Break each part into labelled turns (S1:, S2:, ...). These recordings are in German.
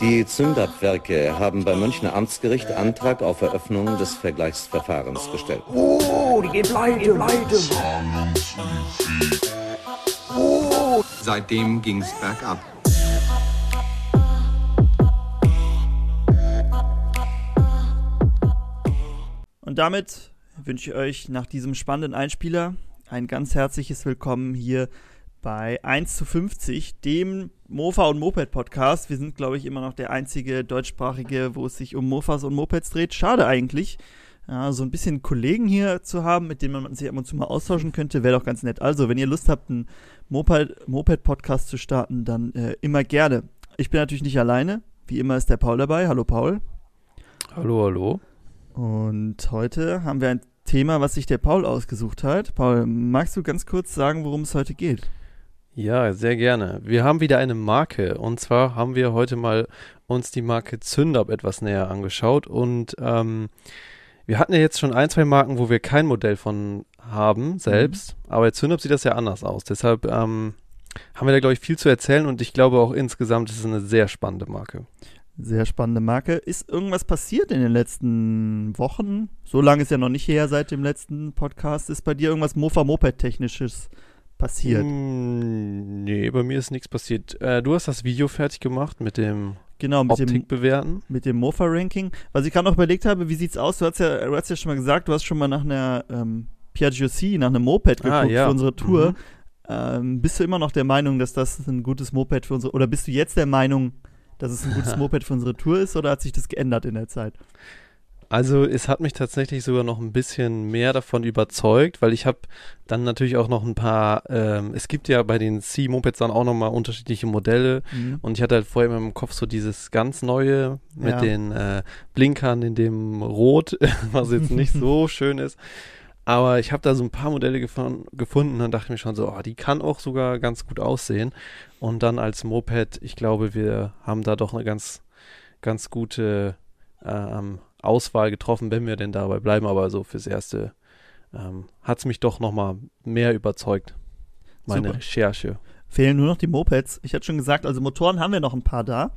S1: Die Zündabwerke haben beim Münchner Amtsgericht Antrag auf Eröffnung des Vergleichsverfahrens gestellt.
S2: Oh, die gehen pleite, pleite.
S3: Oh. Seitdem ging's bergab.
S4: Und damit wünsche ich euch nach diesem spannenden Einspieler ein ganz herzliches Willkommen hier bei 1 zu 50, dem Mofa und Moped Podcast. Wir sind, glaube ich, immer noch der einzige deutschsprachige, wo es sich um Mofas und Mopeds dreht. Schade eigentlich. Ja, so ein bisschen Kollegen hier zu haben, mit denen man sich ab und zu mal austauschen könnte, wäre doch ganz nett. Also, wenn ihr Lust habt, einen Moped-Podcast zu starten, dann äh, immer gerne. Ich bin natürlich nicht alleine. Wie immer ist der Paul dabei. Hallo Paul.
S5: Hallo, hallo.
S4: Und heute haben wir ein Thema, was sich der Paul ausgesucht hat. Paul, magst du ganz kurz sagen, worum es heute geht?
S5: Ja, sehr gerne. Wir haben wieder eine Marke und zwar haben wir heute mal uns die Marke Zündab etwas näher angeschaut und ähm, wir hatten ja jetzt schon ein, zwei Marken, wo wir kein Modell von haben selbst, mhm. aber bei Zündab sieht das ja anders aus. Deshalb ähm, haben wir da, glaube ich, viel zu erzählen und ich glaube auch insgesamt ist es eine sehr spannende Marke.
S4: Sehr spannende Marke. Ist irgendwas passiert in den letzten Wochen? So lange ist ja noch nicht her seit dem letzten Podcast. Ist bei dir irgendwas Mofa-Moped-technisches passiert?
S5: Mm, nee, bei mir ist nichts passiert. Äh, du hast das Video fertig gemacht mit dem
S4: genau, mit
S5: Optik
S4: dem,
S5: bewerten.
S4: Mit dem Mofa-Ranking. Was ich gerade noch überlegt habe, wie sieht's aus? Du hast ja, du hast ja schon mal gesagt, du hast schon mal nach einer ähm, Piaggio C, nach einem Moped ah, geguckt ah, ja. für unsere Tour. Mhm. Ähm, bist du immer noch der Meinung, dass das ein gutes Moped für unsere, oder bist du jetzt der Meinung, dass es ein gutes Moped für unsere Tour ist oder hat sich das geändert in der Zeit?
S5: Also es hat mich tatsächlich sogar noch ein bisschen mehr davon überzeugt, weil ich habe dann natürlich auch noch ein paar, ähm, es gibt ja bei den C-Mopeds dann auch nochmal unterschiedliche Modelle mhm. und ich hatte halt vorher immer im Kopf so dieses ganz neue mit ja. den äh, Blinkern in dem Rot, was jetzt nicht so schön ist. Aber ich habe da so ein paar Modelle gefun gefunden und dachte mir schon so, oh, die kann auch sogar ganz gut aussehen. Und dann als Moped, ich glaube, wir haben da doch eine ganz, ganz gute ähm, Auswahl getroffen, wenn wir denn dabei bleiben. Aber so fürs Erste ähm, hat es mich doch nochmal mehr überzeugt, meine Super. Recherche.
S4: Fehlen nur noch die Mopeds. Ich hatte schon gesagt, also Motoren haben wir noch ein paar da.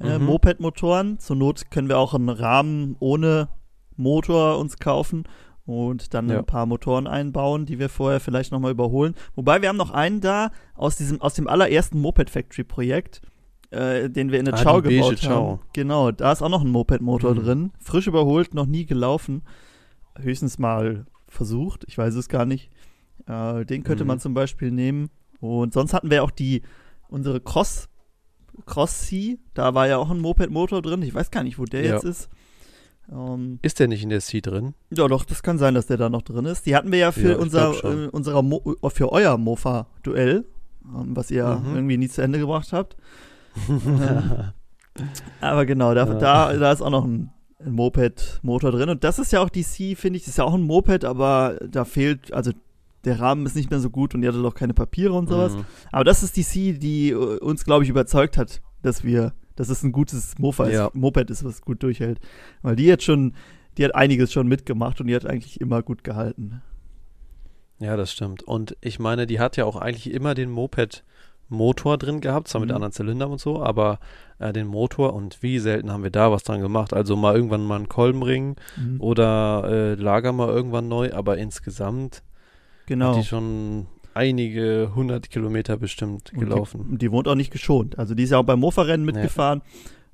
S4: Äh, mhm. Moped-Motoren. Zur Not können wir auch einen Rahmen ohne Motor uns kaufen und dann ja. ein paar Motoren einbauen, die wir vorher vielleicht nochmal überholen. Wobei wir haben noch einen da aus diesem, aus dem allerersten Moped Factory Projekt äh, den wir in der ah, Chow gebaut haben. Genau, da ist auch noch ein Moped-Motor mhm. drin. Frisch überholt, noch nie gelaufen. Höchstens mal versucht, ich weiß es gar nicht. Äh, den könnte mhm. man zum Beispiel nehmen. Und sonst hatten wir auch die, unsere Cross, Cross C, da war ja auch ein Moped-Motor drin. Ich weiß gar nicht, wo der ja. jetzt ist.
S5: Ähm, ist der nicht in der C drin?
S4: Ja, doch, das kann sein, dass der da noch drin ist. Die hatten wir ja für ja, unser, äh, unserer Mo für euer Mofa-Duell, ähm, was ihr mhm. irgendwie nie zu Ende gebracht habt. Aber genau, da, da, da ist auch noch ein, ein Moped-Motor drin. Und das ist ja auch die C, finde ich, das ist ja auch ein Moped, aber da fehlt, also der Rahmen ist nicht mehr so gut und die hatte doch keine Papiere und sowas. Mhm. Aber das ist die C, die uns, glaube ich, überzeugt hat, dass wir, dass es ein gutes Mofa ja. ist, Moped ist, was gut durchhält. Weil die jetzt schon, die hat einiges schon mitgemacht und die hat eigentlich immer gut gehalten.
S5: Ja, das stimmt. Und ich meine, die hat ja auch eigentlich immer den Moped Motor drin gehabt, zwar mit mhm. anderen Zylindern und so, aber äh, den Motor und wie selten haben wir da was dran gemacht. Also mal irgendwann mal einen Kolbenring mhm. oder äh, Lager mal irgendwann neu, aber insgesamt genau. hat die schon einige hundert Kilometer bestimmt gelaufen.
S4: Die, die, wohnt auch nicht geschont. Also die ist ja auch beim Mofa-Rennen mitgefahren.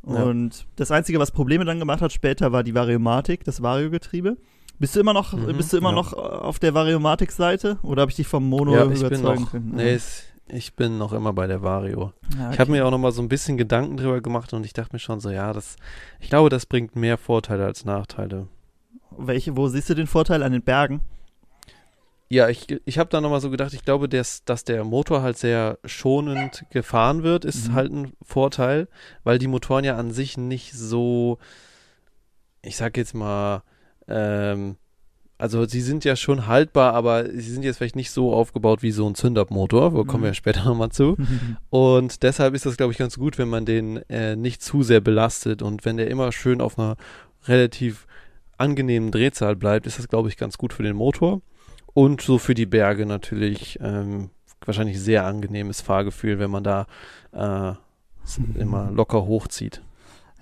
S4: Ja. Und ja. das Einzige, was Probleme dann gemacht hat später, war die Variomatik, das Variogetriebe. Bist du immer noch, mhm, bist du immer ja. noch auf der Variomatik-Seite oder habe ich dich vom Mono
S5: ja, überzeugen können? Nee, es, ich bin noch immer bei der Vario. Ja, okay. Ich habe mir auch noch mal so ein bisschen Gedanken drüber gemacht und ich dachte mir schon so, ja, das, ich glaube, das bringt mehr Vorteile als Nachteile.
S4: Welche, wo siehst du den Vorteil an den Bergen?
S5: Ja, ich, ich habe da noch mal so gedacht, ich glaube, dass, dass der Motor halt sehr schonend gefahren wird, ist mhm. halt ein Vorteil, weil die Motoren ja an sich nicht so, ich sag jetzt mal, ähm, also sie sind ja schon haltbar, aber sie sind jetzt vielleicht nicht so aufgebaut wie so ein Zündabmotor, wo kommen wir ja mhm. später nochmal zu. und deshalb ist das, glaube ich, ganz gut, wenn man den äh, nicht zu sehr belastet und wenn der immer schön auf einer relativ angenehmen Drehzahl bleibt, ist das, glaube ich, ganz gut für den Motor. Und so für die Berge natürlich ähm, wahrscheinlich sehr angenehmes Fahrgefühl, wenn man da äh, immer locker hochzieht.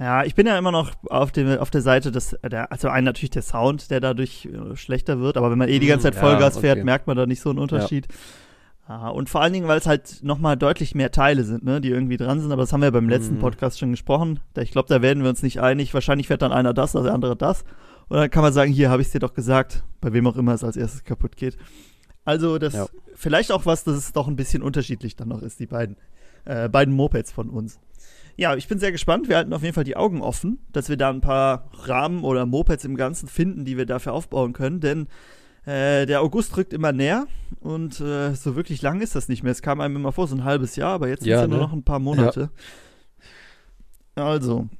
S4: Ja, ich bin ja immer noch auf, dem, auf der Seite des, der, also ein natürlich der Sound, der dadurch äh, schlechter wird, aber wenn man eh die ganze Zeit Vollgas ja, okay. fährt, merkt man da nicht so einen Unterschied. Ja. Ah, und vor allen Dingen, weil es halt nochmal deutlich mehr Teile sind, ne, die irgendwie dran sind, aber das haben wir beim letzten mhm. Podcast schon gesprochen. Ich glaube, da werden wir uns nicht einig. Wahrscheinlich fährt dann einer das, der andere das. Und dann kann man sagen, hier habe ich es dir doch gesagt, bei wem auch immer es als erstes kaputt geht. Also das ja. vielleicht auch was, dass es doch ein bisschen unterschiedlich dann noch ist, die beiden, äh, beiden Mopeds von uns. Ja, ich bin sehr gespannt. Wir halten auf jeden Fall die Augen offen, dass wir da ein paar Rahmen oder Mopeds im Ganzen finden, die wir dafür aufbauen können. Denn äh, der August rückt immer näher und äh, so wirklich lang ist das nicht mehr. Es kam einem immer vor, so ein halbes Jahr, aber jetzt ja, sind es ja ne? nur noch ein paar Monate. Ja. Also,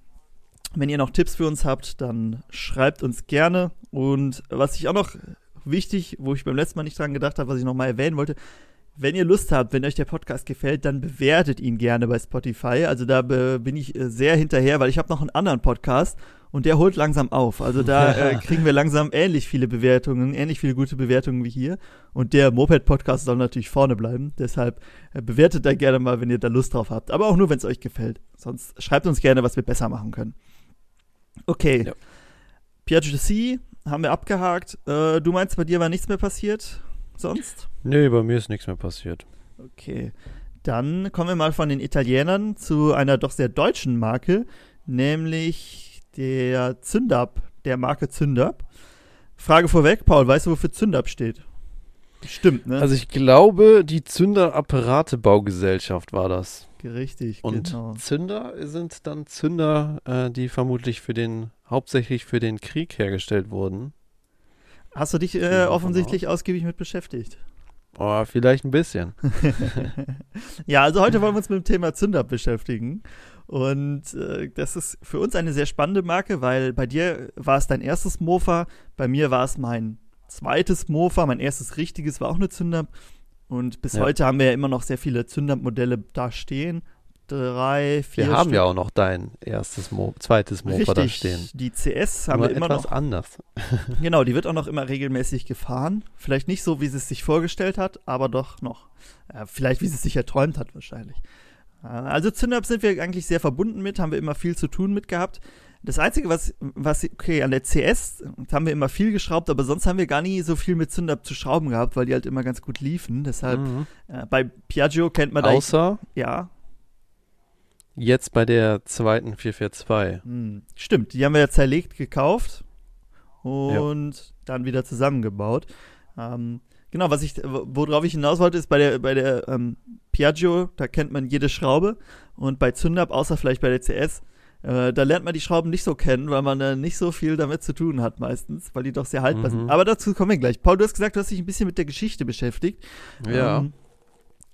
S4: wenn ihr noch Tipps für uns habt, dann schreibt uns gerne. Und was ich auch noch wichtig, wo ich beim letzten Mal nicht dran gedacht habe, was ich noch mal erwähnen wollte, wenn ihr Lust habt, wenn euch der Podcast gefällt, dann bewertet ihn gerne bei Spotify. Also da bin ich äh, sehr hinterher, weil ich habe noch einen anderen Podcast und der holt langsam auf. Also da äh, kriegen wir langsam ähnlich viele Bewertungen, ähnlich viele gute Bewertungen wie hier. Und der Moped-Podcast soll natürlich vorne bleiben. Deshalb äh, bewertet da gerne mal, wenn ihr da Lust drauf habt. Aber auch nur, wenn es euch gefällt. Sonst schreibt uns gerne, was wir besser machen können. Okay. Ja. C haben wir abgehakt. Äh, du meinst, bei dir war nichts mehr passiert? Sonst?
S5: Nee, bei mir ist nichts mehr passiert.
S4: Okay. Dann kommen wir mal von den Italienern zu einer doch sehr deutschen Marke, nämlich der Zündab, der Marke Zündab. Frage vorweg, Paul, weißt du, wofür Zündab steht?
S5: Stimmt, ne? Also ich glaube, die Zünderapparatebaugesellschaft war das.
S4: Richtig,
S5: Und genau. Zünder sind dann Zünder, äh, die vermutlich für den, hauptsächlich für den Krieg hergestellt wurden.
S4: Hast du dich äh, offensichtlich ausgiebig mit beschäftigt?
S5: Oh, vielleicht ein bisschen.
S4: ja, also heute wollen wir uns mit dem Thema Zünder beschäftigen. Und äh, das ist für uns eine sehr spannende Marke, weil bei dir war es dein erstes Mofa, bei mir war es mein zweites Mofa, mein erstes richtiges war auch eine Zünder. Und bis ja. heute haben wir ja immer noch sehr viele Zündermodelle da stehen drei, vier.
S5: Wir haben Stück. ja auch noch dein erstes, Mo zweites Mofa da stehen.
S4: Die CS haben Nur wir immer etwas noch.
S5: anders.
S4: genau, die wird auch noch immer regelmäßig gefahren. Vielleicht nicht so, wie sie es sich vorgestellt hat, aber doch noch. Äh, vielleicht, wie sie es sich erträumt hat, wahrscheinlich. Äh, also Zündab sind wir eigentlich sehr verbunden mit, haben wir immer viel zu tun mit gehabt. Das Einzige, was, was, okay, an der CS haben wir immer viel geschraubt, aber sonst haben wir gar nie so viel mit Zündab zu schrauben gehabt, weil die halt immer ganz gut liefen. Deshalb, mhm. äh, bei Piaggio kennt man
S5: da. Außer?
S4: Ja.
S5: Jetzt bei der zweiten 442.
S4: Hm, stimmt, die haben wir ja zerlegt gekauft und ja. dann wieder zusammengebaut. Ähm, genau, was ich, worauf ich hinaus wollte, ist bei der, bei der ähm, Piaggio, da kennt man jede Schraube und bei Zündab, außer vielleicht bei der CS, äh, da lernt man die Schrauben nicht so kennen, weil man äh, nicht so viel damit zu tun hat meistens, weil die doch sehr haltbar mhm. sind. Aber dazu kommen wir gleich. Paul, du hast gesagt, du hast dich ein bisschen mit der Geschichte beschäftigt.
S5: Ja. Ähm,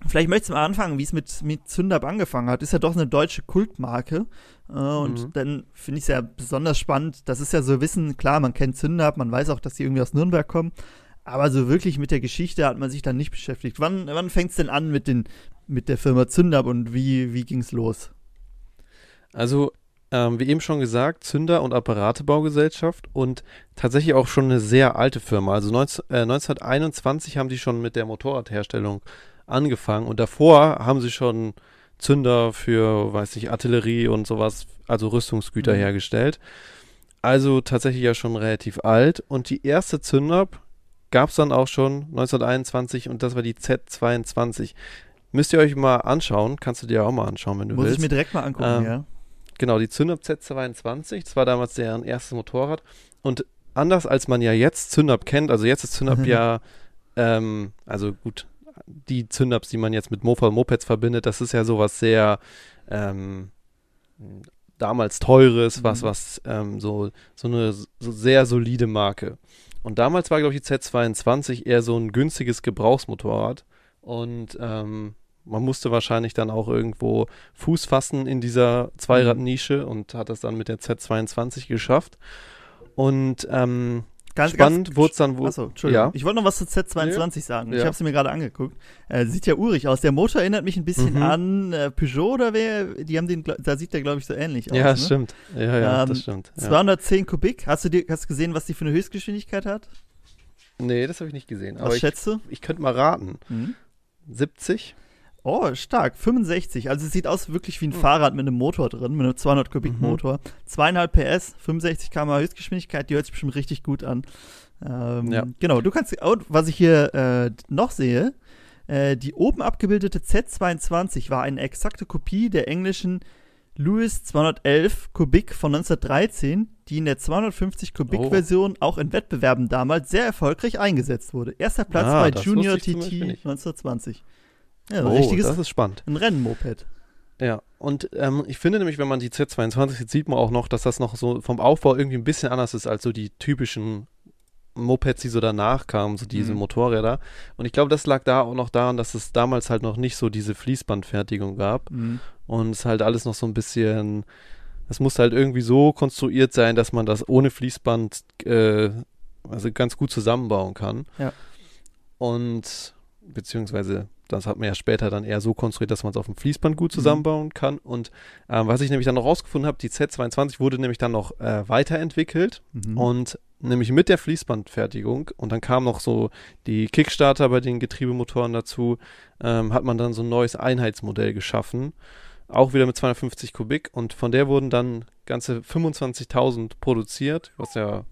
S4: Vielleicht möchtest du mal anfangen, wie es mit, mit Zündab angefangen hat. Ist ja doch eine deutsche Kultmarke. Äh, und mhm. dann finde ich es ja besonders spannend. Das ist ja so Wissen, klar, man kennt Zündab, man weiß auch, dass die irgendwie aus Nürnberg kommen. Aber so wirklich mit der Geschichte hat man sich dann nicht beschäftigt. Wann, wann fängt es denn an mit, den, mit der Firma Zündab und wie, wie ging es los?
S5: Also, ähm, wie eben schon gesagt, Zünder- und Apparatebaugesellschaft und tatsächlich auch schon eine sehr alte Firma. Also 19, äh, 1921 haben die schon mit der Motorradherstellung angefangen und davor haben sie schon Zünder für, weiß ich, Artillerie und sowas, also Rüstungsgüter mhm. hergestellt. Also tatsächlich ja schon relativ alt. Und die erste Zünder gab es dann auch schon 1921 und das war die Z22. Müsst ihr euch mal anschauen, kannst du dir auch mal anschauen, wenn du
S4: Muss
S5: willst.
S4: Muss ich mir direkt mal angucken, ähm, ja.
S5: Genau, die Zündab Z22, das war damals deren erstes Motorrad. Und anders als man ja jetzt Zündab kennt, also jetzt ist Zündab ja, ähm, also gut, die Zündaps, die man jetzt mit Mofa und Mopeds verbindet, das ist ja sowas sehr ähm, damals teures, mhm. was, was ähm, so, so eine so sehr solide Marke. Und damals war, glaube ich, die Z22 eher so ein günstiges Gebrauchsmotorrad. Und ähm, man musste wahrscheinlich dann auch irgendwo Fuß fassen in dieser Zweiradnische und hat das dann mit der Z22 geschafft. Und ähm,
S4: Ganz, Spannend wurde es dann wohl. Achso, Entschuldigung. Ja. Ich wollte noch was zu Z22 ja. sagen. Ich habe sie mir gerade angeguckt. Äh, sieht ja urig aus. Der Motor erinnert mich ein bisschen mhm. an äh, Peugeot oder wer? Die haben den, da sieht der, glaube ich, so ähnlich aus.
S5: Ja,
S4: ne?
S5: stimmt. Ja, ja, ähm, das stimmt.
S4: Ja. 210 Kubik. Hast du dir, hast gesehen, was die für eine Höchstgeschwindigkeit hat?
S5: Nee, das habe ich nicht gesehen.
S4: Was schätzt du?
S5: Ich könnte mal raten. Mhm. 70?
S4: Oh, stark. 65. Also es sieht aus wirklich wie ein hm. Fahrrad mit einem Motor drin, mit einem 200 Kubik mhm. Motor. Zweieinhalb PS, 65 km Höchstgeschwindigkeit, die hört sich bestimmt richtig gut an. Ähm, ja. Genau, du kannst, und was ich hier äh, noch sehe, äh, die oben abgebildete Z22 war eine exakte Kopie der englischen Lewis 211 Kubik von 1913, die in der 250 Kubik Version oh. auch in Wettbewerben damals sehr erfolgreich eingesetzt wurde. Erster Platz ah, bei Junior TT 1920.
S5: Ja, oh, richtiges, das ist spannend.
S4: Ein Rennmoped.
S5: Ja, und ähm, ich finde nämlich, wenn man die Z22 sieht, sieht man auch noch, dass das noch so vom Aufbau irgendwie ein bisschen anders ist als so die typischen Mopeds, die so danach kamen, so diese mhm. Motorräder. Und ich glaube, das lag da auch noch daran, dass es damals halt noch nicht so diese Fließbandfertigung gab. Mhm. Und es halt alles noch so ein bisschen, es muss halt irgendwie so konstruiert sein, dass man das ohne Fließband äh, also ganz gut zusammenbauen kann.
S4: Ja.
S5: Und beziehungsweise das hat man ja später dann eher so konstruiert, dass man es auf dem Fließband gut mhm. zusammenbauen kann. Und ähm, was ich nämlich dann noch rausgefunden habe, die Z22 wurde nämlich dann noch äh, weiterentwickelt mhm. und nämlich mit der Fließbandfertigung und dann kam noch so die Kickstarter bei den Getriebemotoren dazu, ähm, hat man dann so ein neues Einheitsmodell geschaffen, auch wieder mit 250 Kubik und von der wurden dann ganze 25.000 produziert, was ja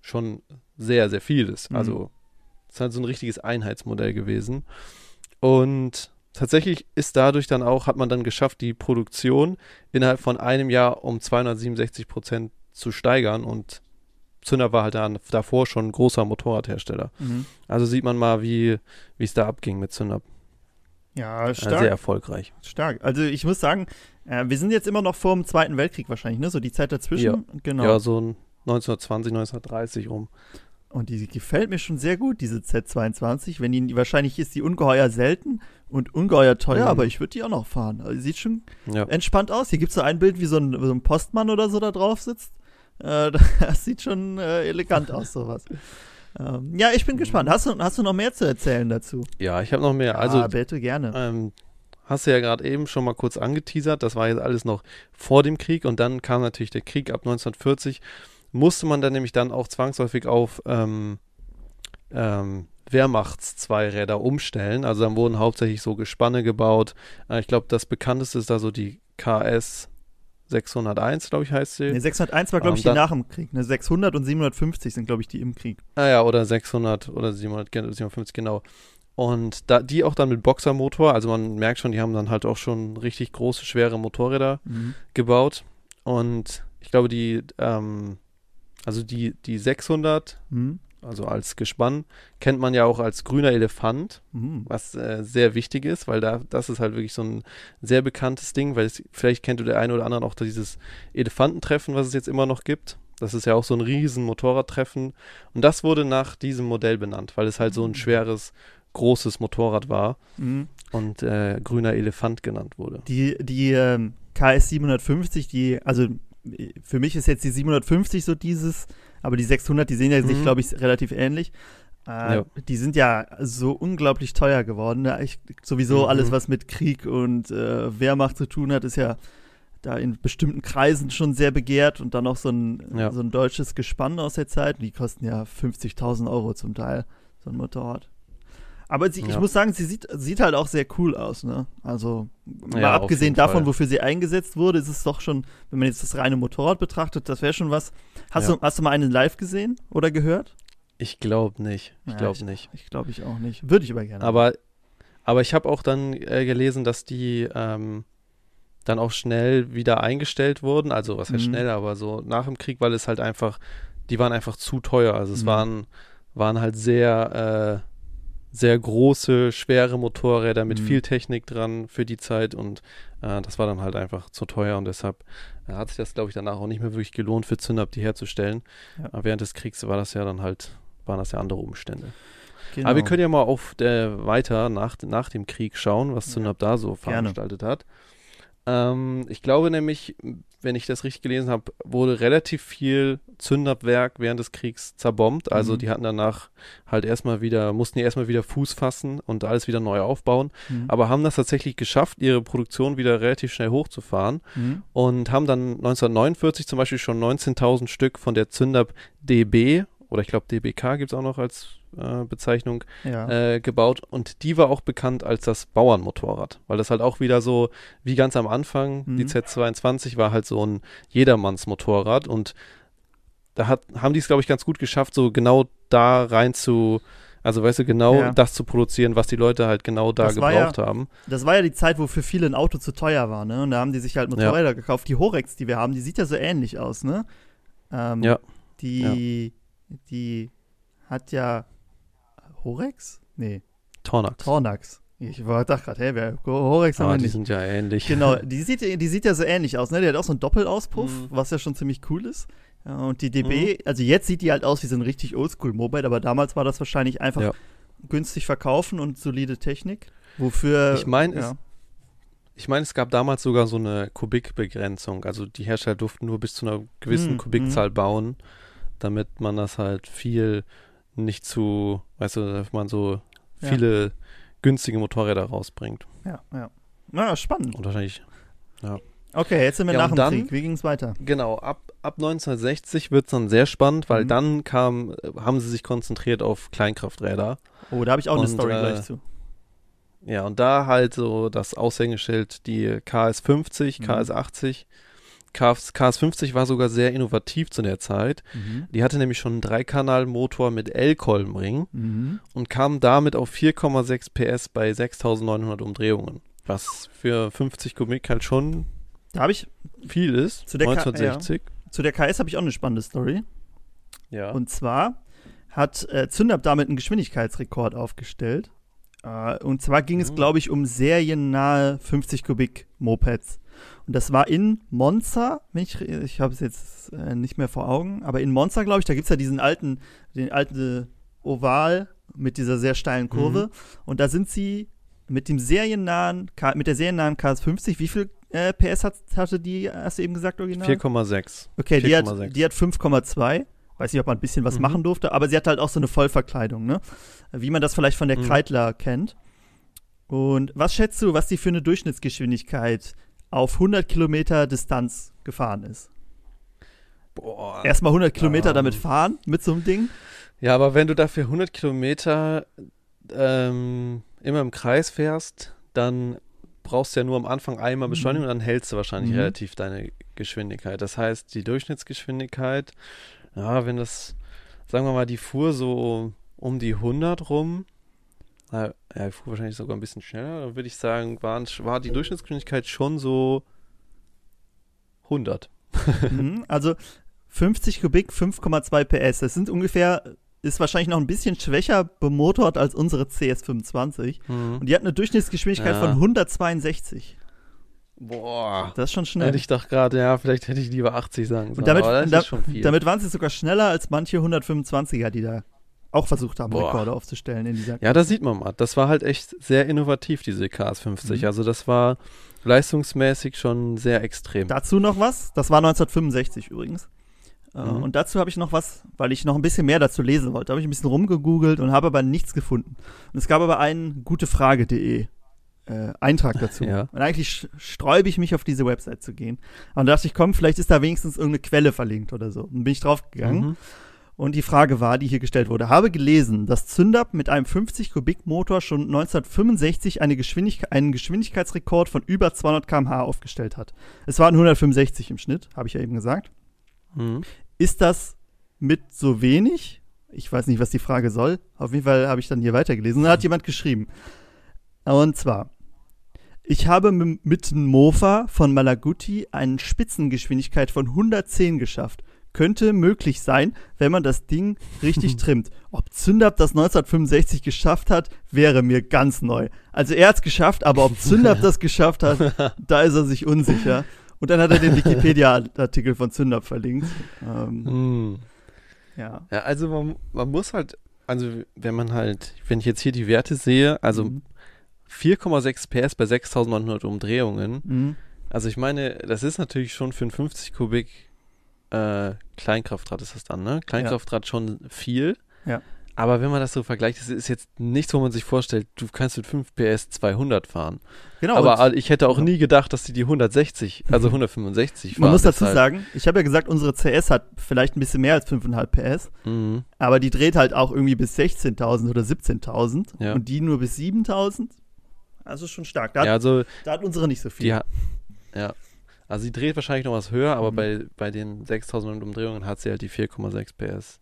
S5: schon sehr, sehr viel ist. Mhm. Also es ist halt so ein richtiges Einheitsmodell gewesen. Und tatsächlich ist dadurch dann auch, hat man dann geschafft, die Produktion innerhalb von einem Jahr um 267 Prozent zu steigern und Zünder war halt dann davor schon ein großer Motorradhersteller. Mhm. Also sieht man mal, wie es da abging mit Zünder.
S4: Ja, äh, stark.
S5: sehr erfolgreich.
S4: Stark. Also ich muss sagen, äh, wir sind jetzt immer noch vor dem Zweiten Weltkrieg wahrscheinlich, ne? So die Zeit dazwischen.
S5: Ja, genau. ja so 1920, 1930 rum.
S4: Und die gefällt mir schon sehr gut, diese Z22. Wenn die, wahrscheinlich ist die ungeheuer selten und ungeheuer teuer, mhm. aber ich würde die auch noch fahren. Also, sieht schon ja. entspannt aus. Hier gibt es so ein Bild, wie so ein, so ein Postmann oder so da drauf sitzt. Äh, das sieht schon äh, elegant aus, sowas. Ähm, ja, ich bin gespannt. Hast du, hast du noch mehr zu erzählen dazu?
S5: Ja, ich habe noch mehr. Also,
S4: ah, bitte, gerne.
S5: Ähm, hast du ja gerade eben schon mal kurz angeteasert. Das war jetzt alles noch vor dem Krieg und dann kam natürlich der Krieg ab 1940. Musste man dann nämlich dann auch zwangsläufig auf ähm, ähm, Wehrmachtszweiräder umstellen. Also dann wurden hauptsächlich so Gespanne gebaut. Äh, ich glaube, das bekannteste ist da so die KS 601, glaube ich, heißt sie.
S4: Nee, 601 war, glaube ich, die nach dem Krieg. Ne? 600 und 750 sind, glaube ich, die im Krieg.
S5: Ah ja, oder 600 oder 700, 750, genau. Und da, die auch dann mit Boxermotor, also man merkt schon, die haben dann halt auch schon richtig große, schwere Motorräder mhm. gebaut. Und ich glaube, die, ähm, also die, die 600, mhm also als Gespann, kennt man ja auch als grüner Elefant, mhm. was äh, sehr wichtig ist, weil da das ist halt wirklich so ein sehr bekanntes Ding, weil es, vielleicht kennt du der eine oder andere auch dieses Elefantentreffen, was es jetzt immer noch gibt. Das ist ja auch so ein riesen Motorradtreffen und das wurde nach diesem Modell benannt, weil es halt so ein mhm. schweres, großes Motorrad war mhm. und äh, grüner Elefant genannt wurde.
S4: Die, die ähm, KS 750, die, also für mich ist jetzt die 750 so dieses aber die 600, die sehen ja mhm. sich, glaube ich, relativ ähnlich. Äh, ja. Die sind ja so unglaublich teuer geworden. Ja, ich, sowieso mhm. alles, was mit Krieg und äh, Wehrmacht zu tun hat, ist ja da in bestimmten Kreisen schon sehr begehrt und dann noch so ein, ja. so ein deutsches Gespann aus der Zeit. Die kosten ja 50.000 Euro zum Teil, so ein Motorrad. Aber sie, ja. ich muss sagen, sie sieht, sieht halt auch sehr cool aus, ne? Also, mal ja, abgesehen davon, Fall. wofür sie eingesetzt wurde, ist es doch schon, wenn man jetzt das reine Motorrad betrachtet, das wäre schon was. Hast, ja. du, hast du mal einen live gesehen oder gehört?
S5: Ich glaube nicht. Ich glaube nicht.
S4: Ich glaube ich auch nicht. Würde ich aber gerne.
S5: Aber, aber ich habe auch dann äh, gelesen, dass die ähm, dann auch schnell wieder eingestellt wurden. Also, was heißt mhm. schnell, aber so nach dem Krieg, weil es halt einfach, die waren einfach zu teuer. Also, es mhm. waren, waren halt sehr. Äh, sehr große, schwere Motorräder mit mhm. viel Technik dran für die Zeit und äh, das war dann halt einfach zu teuer und deshalb äh, hat sich das, glaube ich, danach auch nicht mehr wirklich gelohnt für Zündab die herzustellen. Ja. Aber während des Kriegs war das ja dann halt, waren das ja andere Umstände. Genau. Aber wir können ja mal auf der weiter nach, nach dem Krieg schauen, was Zündab ja. da so veranstaltet Gerne. hat. Ähm, ich glaube nämlich, wenn ich das richtig gelesen habe, wurde relativ viel Zündabwerk während des Kriegs zerbombt. Also mhm. die hatten danach halt erstmal wieder, mussten die erstmal wieder Fuß fassen und alles wieder neu aufbauen. Mhm. Aber haben das tatsächlich geschafft, ihre Produktion wieder relativ schnell hochzufahren mhm. und haben dann 1949 zum Beispiel schon 19.000 Stück von der Zündab DB oder ich glaube DBK gibt es auch noch als äh, Bezeichnung, ja. äh, gebaut und die war auch bekannt als das Bauernmotorrad, weil das halt auch wieder so, wie ganz am Anfang, mhm. die Z22 war halt so ein Jedermannsmotorrad und da hat, haben die es, glaube ich, ganz gut geschafft, so genau da rein zu, also weißt du, genau ja. das zu produzieren, was die Leute halt genau da das gebraucht
S4: ja,
S5: haben.
S4: Das war ja die Zeit, wo für viele ein Auto zu teuer war, ne? Und da haben die sich halt Motorräder ja. gekauft. Die Horex, die wir haben, die sieht ja so ähnlich aus, ne? Ähm, ja. Die, die hat ja Horex? Nee.
S5: Tornax.
S4: Tornax. Ich war dachte gerade, hey, wer Horex
S5: haben ah, wir nicht. Die sind ja ähnlich.
S4: Genau, die sieht, die sieht ja so ähnlich aus, ne? Die hat auch so einen Doppelauspuff, mhm. was ja schon ziemlich cool ist. Ja, und die DB, mhm. also jetzt sieht die halt aus wie so ein richtig Oldschool-Mobile, aber damals war das wahrscheinlich einfach ja. günstig verkaufen und solide Technik. Wofür.
S5: Ich meine, ja. ich meine, es gab damals sogar so eine Kubikbegrenzung. Also die Hersteller durften nur bis zu einer gewissen mhm. Kubikzahl mhm. bauen, damit man das halt viel nicht zu, weißt du, dass man so viele günstige Motorräder rausbringt.
S4: Ja, ja. Na, spannend.
S5: Und wahrscheinlich, ja.
S4: Okay, jetzt sind wir ja, nach dem dann, Krieg. Wie ging es weiter?
S5: Genau, ab, ab 1960 wird es dann sehr spannend, weil mhm. dann kam, haben sie sich konzentriert auf Kleinkrafträder.
S4: Oh, da habe ich auch und, eine Story äh, gleich zu.
S5: Ja, und da halt so das Aushängeschild, die KS50, mhm. KS80. KS, KS50 war sogar sehr innovativ zu der Zeit. Mhm. Die hatte nämlich schon einen Dreikanal-Motor mit L-Kolbenring mhm. und kam damit auf 4,6 PS bei 6900 Umdrehungen. Was für 50 Kubik halt schon
S4: da ich
S5: viel ist.
S4: Zu der 1960. K ja. Zu der KS habe ich auch eine spannende Story.
S5: Ja.
S4: Und zwar hat äh, Zündab damit einen Geschwindigkeitsrekord aufgestellt. Äh, und zwar ging mhm. es, glaube ich, um seriennahe 50 Kubik Mopeds. Und das war in Monza, ich, ich habe es jetzt äh, nicht mehr vor Augen, aber in Monza, glaube ich, da gibt es ja diesen alten, den alten Oval mit dieser sehr steilen Kurve. Mhm. Und da sind sie mit dem seriennahen, mit der seriennahen KS50, wie viel äh, PS hat, hatte die, hast du eben gesagt, original?
S5: 4,6.
S4: Okay, 4, die hat, hat 5,2. Weiß nicht, ob man ein bisschen was mhm. machen durfte, aber sie hat halt auch so eine Vollverkleidung, ne? Wie man das vielleicht von der mhm. Kreidler kennt. Und was schätzt du, was die für eine Durchschnittsgeschwindigkeit auf 100 Kilometer Distanz gefahren ist? Boah. Erstmal 100 Kilometer um. damit fahren, mit so einem Ding?
S5: Ja, aber wenn du dafür 100 Kilometer ähm, immer im Kreis fährst, dann brauchst du ja nur am Anfang einmal beschleunigen mhm. und dann hältst du wahrscheinlich mhm. relativ deine Geschwindigkeit. Das heißt, die Durchschnittsgeschwindigkeit, ja, wenn das, sagen wir mal, die fuhr so um die 100 rum, ja, ich fuhr wahrscheinlich sogar ein bisschen schneller, dann würde ich sagen, waren, war die Durchschnittsgeschwindigkeit schon so 100.
S4: Mhm, also 50 Kubik, 5,2 PS. Das sind ungefähr ist wahrscheinlich noch ein bisschen schwächer bemotort als unsere CS25. Mhm. Und die hat eine Durchschnittsgeschwindigkeit ja. von 162.
S5: Boah.
S4: Das ist schon schnell.
S5: Hätte ich doch gerade, ja, vielleicht hätte ich lieber 80 sagen sollen.
S4: Und damit, da, damit waren sie sogar schneller als manche 125er, die da auch versucht haben, Boah. Rekorde aufzustellen in dieser.
S5: Ja, da sieht man mal. Das war halt echt sehr innovativ, diese KS50. Mhm. Also das war leistungsmäßig schon sehr extrem.
S4: Dazu noch was? Das war 1965 übrigens. Äh, mhm. Und dazu habe ich noch was, weil ich noch ein bisschen mehr dazu lesen wollte. habe ich ein bisschen rumgegoogelt und habe aber nichts gefunden. Und es gab aber einen gutefrage.de äh, Eintrag dazu. Ja. Und eigentlich sträube ich mich auf diese Website zu gehen. Und da dachte ich, komm, vielleicht ist da wenigstens irgendeine Quelle verlinkt oder so. Und bin ich draufgegangen. Mhm. Und die Frage war, die hier gestellt wurde, habe gelesen, dass Zündab mit einem 50 Kubik Motor schon 1965 eine Geschwindigkeit, einen Geschwindigkeitsrekord von über 200 km/h aufgestellt hat. Es waren 165 im Schnitt, habe ich ja eben gesagt. Mhm. Ist das mit so wenig? Ich weiß nicht, was die Frage soll. Auf jeden Fall habe ich dann hier weitergelesen. Da hat jemand geschrieben. Und zwar, ich habe mit einem Mofa von Malaguti eine Spitzengeschwindigkeit von 110 geschafft. Könnte möglich sein, wenn man das Ding richtig trimmt. Ob Zündab das 1965 geschafft hat, wäre mir ganz neu. Also er hat es geschafft, aber ob Zündab das geschafft hat, da ist er sich unsicher. Und dann hat er den Wikipedia-Artikel von Zünder verlinkt. Ähm,
S5: mm. ja. ja. also man, man, muss halt, also wenn man halt, wenn ich jetzt hier die Werte sehe, also mhm. 4,6 PS bei 6900 Umdrehungen. Mhm. Also ich meine, das ist natürlich schon für ein 50 Kubik äh, Kleinkraftrad ist das dann, ne? Kleinkraftrad ja. schon viel.
S4: Ja.
S5: Aber wenn man das so vergleicht, das ist jetzt nichts, wo man sich vorstellt, du kannst mit 5 PS 200 fahren. Genau. Aber ich hätte auch ja. nie gedacht, dass die die 160, also 165 fahren.
S4: Man muss dazu sagen, ich habe ja gesagt, unsere CS hat vielleicht ein bisschen mehr als 5,5 PS, mhm. aber die dreht halt auch irgendwie bis 16.000 oder 17.000 ja. und die nur bis 7.000. Also schon stark. Da hat,
S5: ja, also,
S4: da hat unsere nicht so viel.
S5: Ja, ja. Also sie dreht wahrscheinlich noch was höher, aber mhm. bei, bei den 6000 Umdrehungen hat sie halt die 4,6 PS.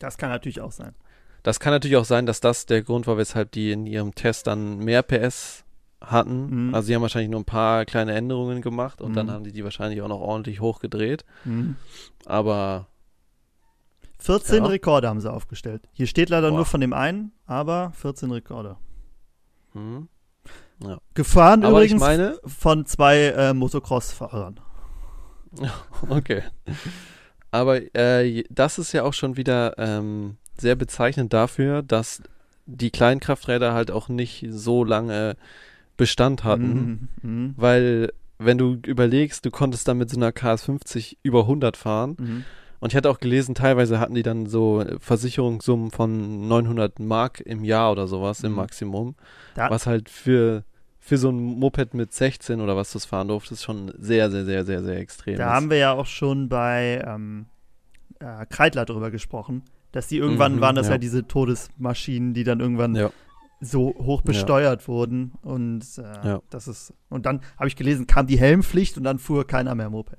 S4: Das kann natürlich auch sein.
S5: Das kann natürlich auch sein, dass das der Grund war, weshalb die in ihrem Test dann mehr PS hatten. Mhm. Also sie haben wahrscheinlich nur ein paar kleine Änderungen gemacht und mhm. dann haben die die wahrscheinlich auch noch ordentlich hochgedreht. Mhm. Aber
S4: 14 ja. Rekorde haben sie aufgestellt. Hier steht leider Boah. nur von dem einen, aber 14 Rekorde. Mhm. Ja. Gefahren aber übrigens meine, von zwei äh, Motocross-Fahrern.
S5: Okay. Aber äh, das ist ja auch schon wieder ähm, sehr bezeichnend dafür, dass die kleinen Krafträder halt auch nicht so lange Bestand hatten, mhm, mhm. weil wenn du überlegst, du konntest dann mit so einer KS50 über 100 fahren mhm. und ich hatte auch gelesen, teilweise hatten die dann so Versicherungssummen von 900 Mark im Jahr oder sowas im mhm. Maximum, da was halt für für so ein Moped mit 16 oder was du fahren durftest, schon sehr, sehr, sehr, sehr, sehr extrem.
S4: Da ist. haben wir ja auch schon bei ähm, äh, Kreidler drüber gesprochen, dass die irgendwann mhm, waren das ja. ja. diese Todesmaschinen, die dann irgendwann ja. so hoch besteuert ja. wurden und äh, das ist und dann habe ich gelesen, kam die Helmpflicht und dann fuhr keiner mehr Moped.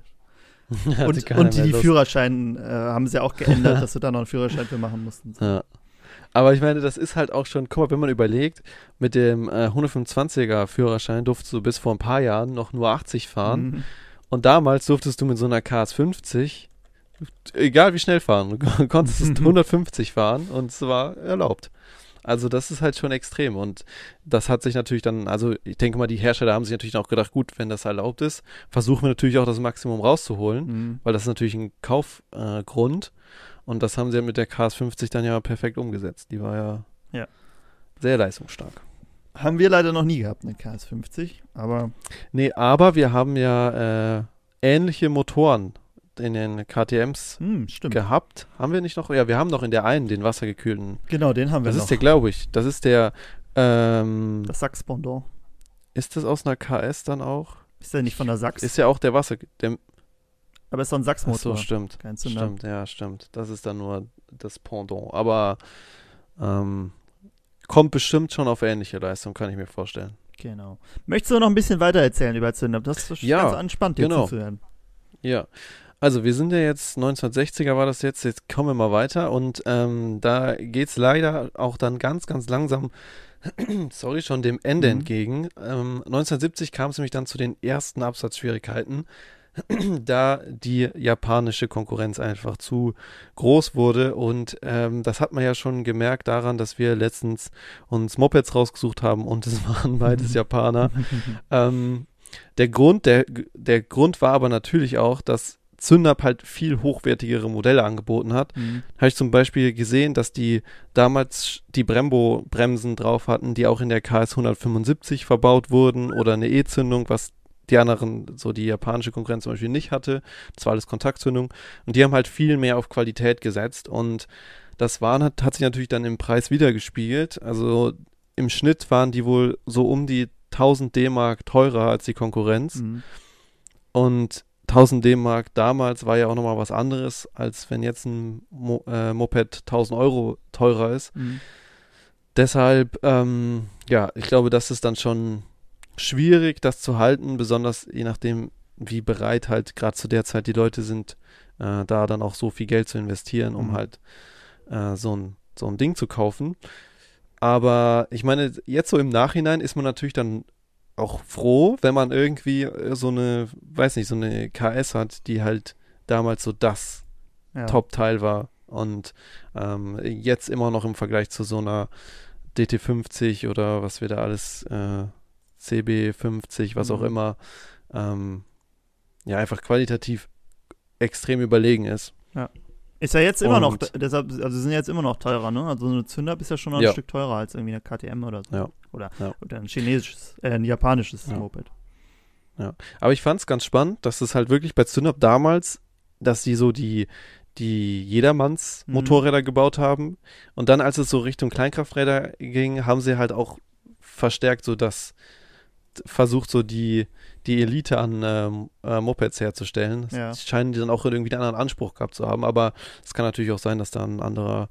S4: und, und die, die Führerscheine äh, haben sie auch geändert, dass du da noch einen Führerschein für machen mussten.
S5: Ja. Aber ich meine, das ist halt auch schon, guck mal, wenn man überlegt, mit dem äh, 125er Führerschein durftest du bis vor ein paar Jahren noch nur 80 fahren. Mhm. Und damals durftest du mit so einer KS50 egal wie schnell fahren. Du konntest 150 fahren und es war erlaubt. Also das ist halt schon extrem und das hat sich natürlich dann, also ich denke mal, die Hersteller haben sich natürlich auch gedacht, gut, wenn das erlaubt ist, versuchen wir natürlich auch das Maximum rauszuholen, mhm. weil das ist natürlich ein Kaufgrund äh, und das haben sie ja mit der KS50 dann ja perfekt umgesetzt. Die war ja, ja. sehr leistungsstark.
S4: Haben wir leider noch nie gehabt, eine KS50, aber.
S5: Nee, aber wir haben ja äh, ähnliche Motoren in den KTMs hm, gehabt. Haben wir nicht noch? Ja, wir haben noch in der einen den wassergekühlten.
S4: Genau, den haben wir
S5: das
S4: noch.
S5: Das ist der, glaube ich. Das ist der. Ähm,
S4: das Sachs-Pendant.
S5: Ist das aus einer KS dann auch?
S4: Ist der nicht von der Sachs?
S5: Ist ja auch der Wasser. Der,
S4: aber ist doch ein Sachs-Motor.
S5: so, stimmt. Kein Stimmt, ja, stimmt. Das ist dann nur das Pendant. Aber ähm, kommt bestimmt schon auf ähnliche Leistung, kann ich mir vorstellen.
S4: Genau. Möchtest du noch ein bisschen weiter erzählen über Zündab? Das ist ja, ganz entspannt, dir genau. zuzuhören.
S5: Ja, also wir sind ja jetzt 1960er war das jetzt, jetzt kommen wir mal weiter und ähm, da geht es leider auch dann ganz, ganz langsam, sorry, schon dem Ende mhm. entgegen. Ähm, 1970 kam es nämlich dann zu den ersten Absatzschwierigkeiten, da die japanische Konkurrenz einfach zu groß wurde und ähm, das hat man ja schon gemerkt daran, dass wir letztens uns Mopeds rausgesucht haben und es waren beides Japaner. ähm, der Grund, der, der Grund war aber natürlich auch, dass Zündab halt viel hochwertigere Modelle angeboten hat. Mhm. Habe ich zum Beispiel gesehen, dass die damals die Brembo-Bremsen drauf hatten, die auch in der KS 175 verbaut wurden oder eine E-Zündung, was die anderen, so die japanische Konkurrenz zum Beispiel nicht hatte. Das war alles Kontaktzündung. Und die haben halt viel mehr auf Qualität gesetzt und das war, hat, hat sich natürlich dann im Preis wiedergespiegelt. Also im Schnitt waren die wohl so um die 1000 D-Mark teurer als die Konkurrenz. Mhm. Und 1000 D-Mark damals war ja auch nochmal was anderes, als wenn jetzt ein Mo äh, Moped 1000 Euro teurer ist. Mhm. Deshalb, ähm, ja, ich glaube, das ist dann schon schwierig, das zu halten, besonders je nachdem, wie bereit halt gerade zu der Zeit die Leute sind, äh, da dann auch so viel Geld zu investieren, um mhm. halt äh, so, ein, so ein Ding zu kaufen. Aber ich meine, jetzt so im Nachhinein ist man natürlich dann auch froh, wenn man irgendwie äh, so eine, weiß nicht, so eine KS hat, die halt damals so das ja. Top-Teil war und ähm, jetzt immer noch im Vergleich zu so einer DT50 oder was wir da alles, äh, CB50, was mhm. auch immer, ähm, ja, einfach qualitativ extrem überlegen ist.
S4: Ja. Ist ja jetzt immer und noch, deshalb, also sind jetzt immer noch teurer, ne? Also so eine Zünder ist ja schon noch ein Stück teurer als irgendwie eine KTM oder so.
S5: Ja.
S4: Oder, ja. oder ein chinesisches, äh, ein japanisches ja. Moped.
S5: Ja. Aber ich fand es ganz spannend, dass es halt wirklich bei Zünder damals, dass sie so die, die jedermanns mhm. Motorräder gebaut haben. Und dann, als es so Richtung Kleinkrafträder ging, haben sie halt auch verstärkt so das versucht, so die, die Elite an ähm, äh, Mopeds herzustellen. Ja. scheinen die dann auch irgendwie einen anderen Anspruch gehabt zu haben, aber es kann natürlich auch sein, dass da ein anderer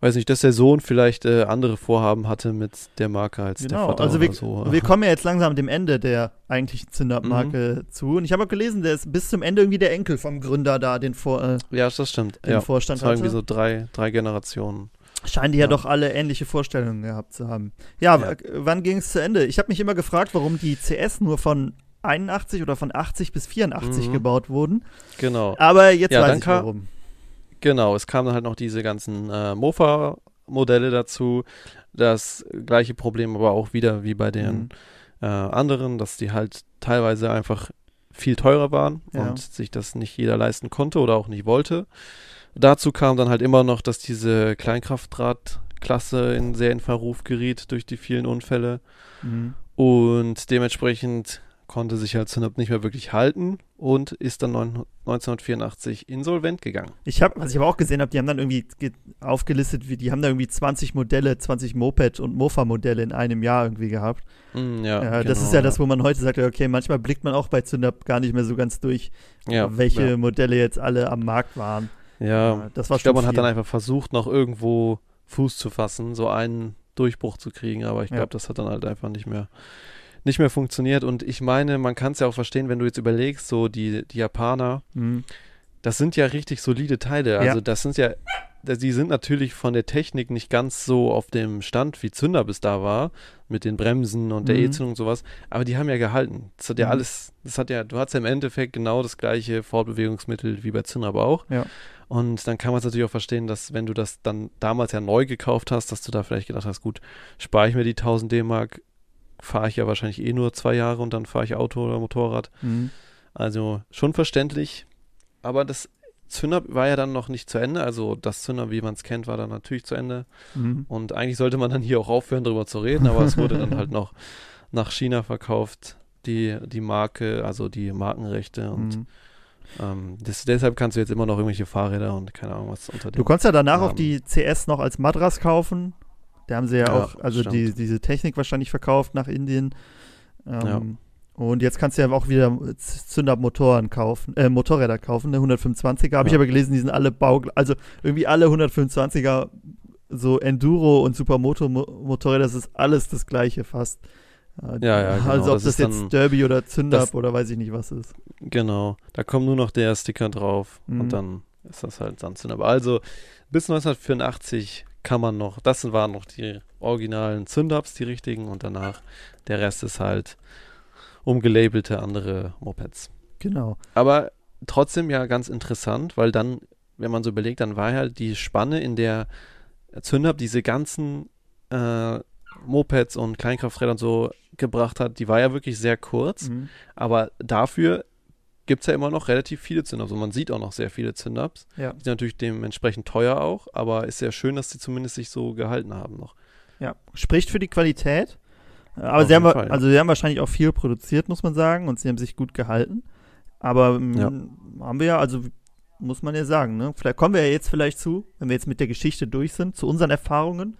S5: weiß nicht, dass der Sohn vielleicht äh, andere Vorhaben hatte mit der Marke als genau. der Vater
S4: also wir,
S5: so.
S4: wir kommen ja jetzt langsam dem Ende der eigentlichen Zündab-Marke mhm. zu. Und ich habe auch gelesen, der ist bis zum Ende irgendwie der Enkel vom Gründer da, den Vor äh,
S5: Ja, das stimmt.
S4: Den
S5: ja.
S4: Vorstand
S5: das war irgendwie so drei, drei Generationen.
S4: Scheinen die ja. ja. doch alle ähnliche Vorstellungen gehabt zu haben. Ja, ja. wann ging es zu Ende? Ich habe mich immer gefragt, warum die CS nur von 81 oder von 80 bis 84 mhm. gebaut wurden.
S5: Genau.
S4: Aber jetzt ja, weiß ich warum.
S5: Genau, es kamen halt noch diese ganzen äh, Mofa-Modelle dazu. Das gleiche Problem aber auch wieder wie bei den mhm. äh, anderen, dass die halt teilweise einfach viel teurer waren und sich das nicht jeder leisten konnte oder auch nicht wollte. Dazu kam dann halt immer noch, dass diese Kleinkraftradklasse in sehr in Verruf geriet durch die vielen Unfälle. Mhm. Und dementsprechend konnte sich halt Synop nicht mehr wirklich halten und ist dann 1984 insolvent gegangen.
S4: Ich habe, was ich aber auch gesehen habe, die haben dann irgendwie aufgelistet, wie die haben da irgendwie 20 Modelle, 20 Moped und Mofa-Modelle in einem Jahr irgendwie gehabt.
S5: Mm, ja,
S4: ja genau, das ist ja, ja, das, wo man heute sagt, okay, manchmal blickt man auch bei Zündab gar nicht mehr so ganz durch, ja, welche Modelle jetzt alle am Markt waren.
S5: Ja, das war ich glaube, man viel. hat dann einfach versucht, noch irgendwo Fuß zu fassen, so einen Durchbruch zu kriegen, aber ich glaube, das hat dann halt einfach nicht mehr nicht mehr funktioniert. Und ich meine, man kann es ja auch verstehen, wenn du jetzt überlegst, so die, die Japaner, mhm. das sind ja richtig solide Teile. Also ja. das sind ja, die sind natürlich von der Technik nicht ganz so auf dem Stand, wie Zünder bis da war, mit den Bremsen und der mhm. E-Zündung und sowas, aber die haben ja gehalten. Das hat ja mhm. alles, das hat ja, du hast ja im Endeffekt genau das gleiche Fortbewegungsmittel wie bei Zünder aber auch.
S4: Ja.
S5: Und dann kann man es natürlich auch verstehen, dass wenn du das dann damals ja neu gekauft hast, dass du da vielleicht gedacht hast, gut, spare ich mir die 1000 D-Mark, fahre ich ja wahrscheinlich eh nur zwei Jahre und dann fahre ich Auto oder Motorrad. Mhm. Also schon verständlich. Aber das Zünder war ja dann noch nicht zu Ende. Also das Zünder, wie man es kennt, war dann natürlich zu Ende. Mhm. Und eigentlich sollte man dann hier auch aufhören, darüber zu reden, aber es wurde dann halt noch nach China verkauft, die, die Marke, also die Markenrechte und mhm. Ähm, das, deshalb kannst du jetzt immer noch irgendwelche Fahrräder und keine Ahnung was unter dem.
S4: Du konntest ja danach haben. auch die CS noch als Madras kaufen da haben sie ja, ja auch, also die, diese Technik wahrscheinlich verkauft nach Indien. Ähm, ja. Und jetzt kannst du ja auch wieder Zündermotoren kaufen, äh, Motorräder kaufen, ne, 125er. Habe ja. ich aber gelesen, die sind alle Bau, also irgendwie alle 125er, so Enduro und Supermoto-Motorräder, das ist alles das gleiche fast.
S5: Ja, ja,
S4: genau. Also ob das, das jetzt Derby oder Zündab oder weiß ich nicht was ist.
S5: Genau, da kommt nur noch der Sticker drauf mhm. und dann ist das halt Sandzünder. Also bis 1984 kann man noch, das waren noch die originalen Zündabs, die richtigen, und danach der Rest ist halt umgelabelte andere Mopeds.
S4: Genau.
S5: Aber trotzdem ja ganz interessant, weil dann, wenn man so überlegt, dann war ja die Spanne, in der Zündab diese ganzen äh, Mopeds und Kleinkrafträder und so gebracht hat, die war ja wirklich sehr kurz, mhm. aber dafür gibt es ja immer noch relativ viele Zünder. Also man sieht auch noch sehr viele Zünder-Ups.
S4: Ja.
S5: Die sind natürlich dementsprechend teuer auch, aber ist sehr schön, dass sie zumindest sich so gehalten haben noch.
S4: Ja, spricht für die Qualität. Aber sie haben, Fall, also sie haben wahrscheinlich auch viel produziert, muss man sagen, und sie haben sich gut gehalten. Aber ähm, ja. haben wir ja, also muss man ja sagen, ne? Vielleicht kommen wir ja jetzt vielleicht zu, wenn wir jetzt mit der Geschichte durch sind, zu unseren Erfahrungen.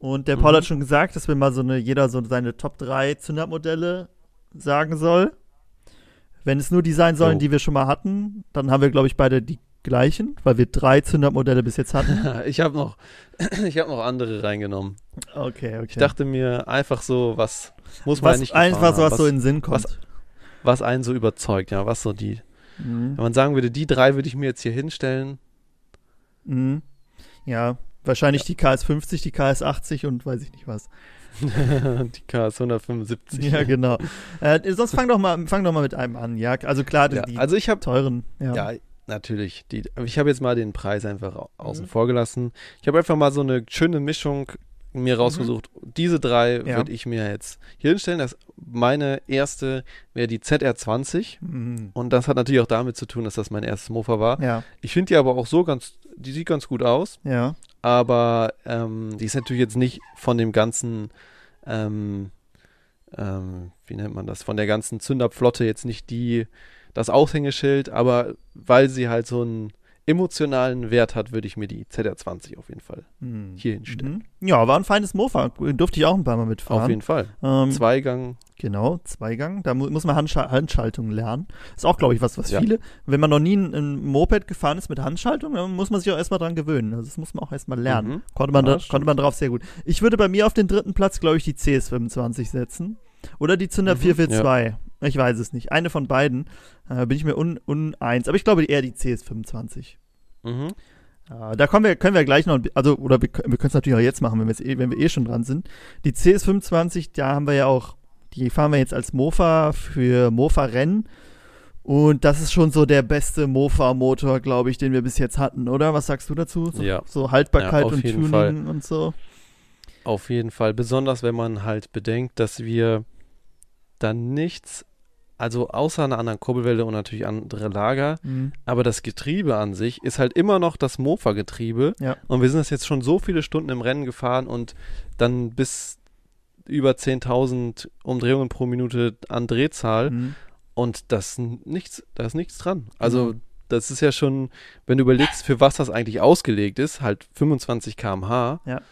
S4: Und der Paul mhm. hat schon gesagt, dass wir mal so eine, jeder so seine Top 3 Zündermodelle sagen soll. Wenn es nur die sein sollen, oh. die wir schon mal hatten, dann haben wir, glaube ich, beide die gleichen, weil wir drei Zündermodelle bis jetzt hatten.
S5: ich habe noch, ich habe noch andere reingenommen.
S4: Okay, okay.
S5: Ich dachte mir einfach so, was muss man
S4: was,
S5: nicht
S4: einfach so, was, was so in den Sinn kommt.
S5: Was, was einen so überzeugt, ja, was so die. Mhm. Wenn man sagen würde, die drei würde ich mir jetzt hier hinstellen.
S4: Mhm. Ja, wahrscheinlich ja. die KS50, die KS80 und weiß ich nicht was.
S5: die KS 175.
S4: Ja, genau. Äh, sonst fang doch mal, fang doch mal mit einem an, ja. Also klar,
S5: ja,
S4: die
S5: also ich hab,
S4: teuren.
S5: Ja, ja natürlich. Die, ich habe jetzt mal den Preis einfach außen mhm. vor gelassen. Ich habe einfach mal so eine schöne Mischung mir mhm. rausgesucht. Mhm. Diese drei ja. würde ich mir jetzt hier hinstellen. Das, meine erste wäre die ZR20. Mhm. Und das hat natürlich auch damit zu tun, dass das mein erstes Mofa war.
S4: Ja.
S5: Ich finde die aber auch so ganz, die sieht ganz gut aus.
S4: Ja.
S5: Aber ähm, die ist natürlich jetzt nicht von dem ganzen ähm, ähm, wie nennt man das, von der ganzen Zünderflotte jetzt nicht die, das Aushängeschild, aber weil sie halt so ein emotionalen Wert hat, würde ich mir die ZR20 auf jeden Fall hm. hier hinstellen.
S4: Mhm. Ja, war ein feines Mofa. Durfte ich auch ein paar Mal mitfahren.
S5: Auf jeden Fall. Ähm, Zweigang.
S4: Genau, Zweigang. Da mu muss man Handschal Handschaltung lernen. Ist auch, glaube ich, was, was ja. viele. Wenn man noch nie ein, ein, Moped gefahren ist mit Handschaltung, dann muss man sich auch erstmal dran gewöhnen. Also das muss man auch erstmal lernen. Mhm. Konnte, man ja, da, konnte man drauf sehr gut. Ich würde bei mir auf den dritten Platz, glaube ich, die CS25 setzen. Oder die Zünder mhm, 442. Ja. Ich weiß es nicht. Eine von beiden. Äh, bin ich mir un, uneins. Aber ich glaube eher die CS25. Mhm. Äh, da kommen wir, können wir gleich noch, also, oder wir, wir können es natürlich auch jetzt machen, wenn, eh, wenn wir eh schon dran sind. Die CS25, da haben wir ja auch, die fahren wir jetzt als Mofa für Mofa-Rennen. Und das ist schon so der beste Mofa-Motor, glaube ich, den wir bis jetzt hatten, oder? Was sagst du dazu? So,
S5: ja.
S4: so Haltbarkeit ja, und Tuning Fall. und so.
S5: Auf jeden Fall. Besonders wenn man halt bedenkt, dass wir dann nichts also außer einer anderen Kurbelwelle und natürlich andere Lager. Mhm. Aber das Getriebe an sich ist halt immer noch das Mofa-Getriebe. Ja. Und wir sind das jetzt schon so viele Stunden im Rennen gefahren und dann bis über 10.000 Umdrehungen pro Minute an Drehzahl. Mhm. Und das nichts, da ist nichts dran. Also mhm. das ist ja schon, wenn du überlegst, für was das eigentlich ausgelegt ist, halt 25 km/h. Ja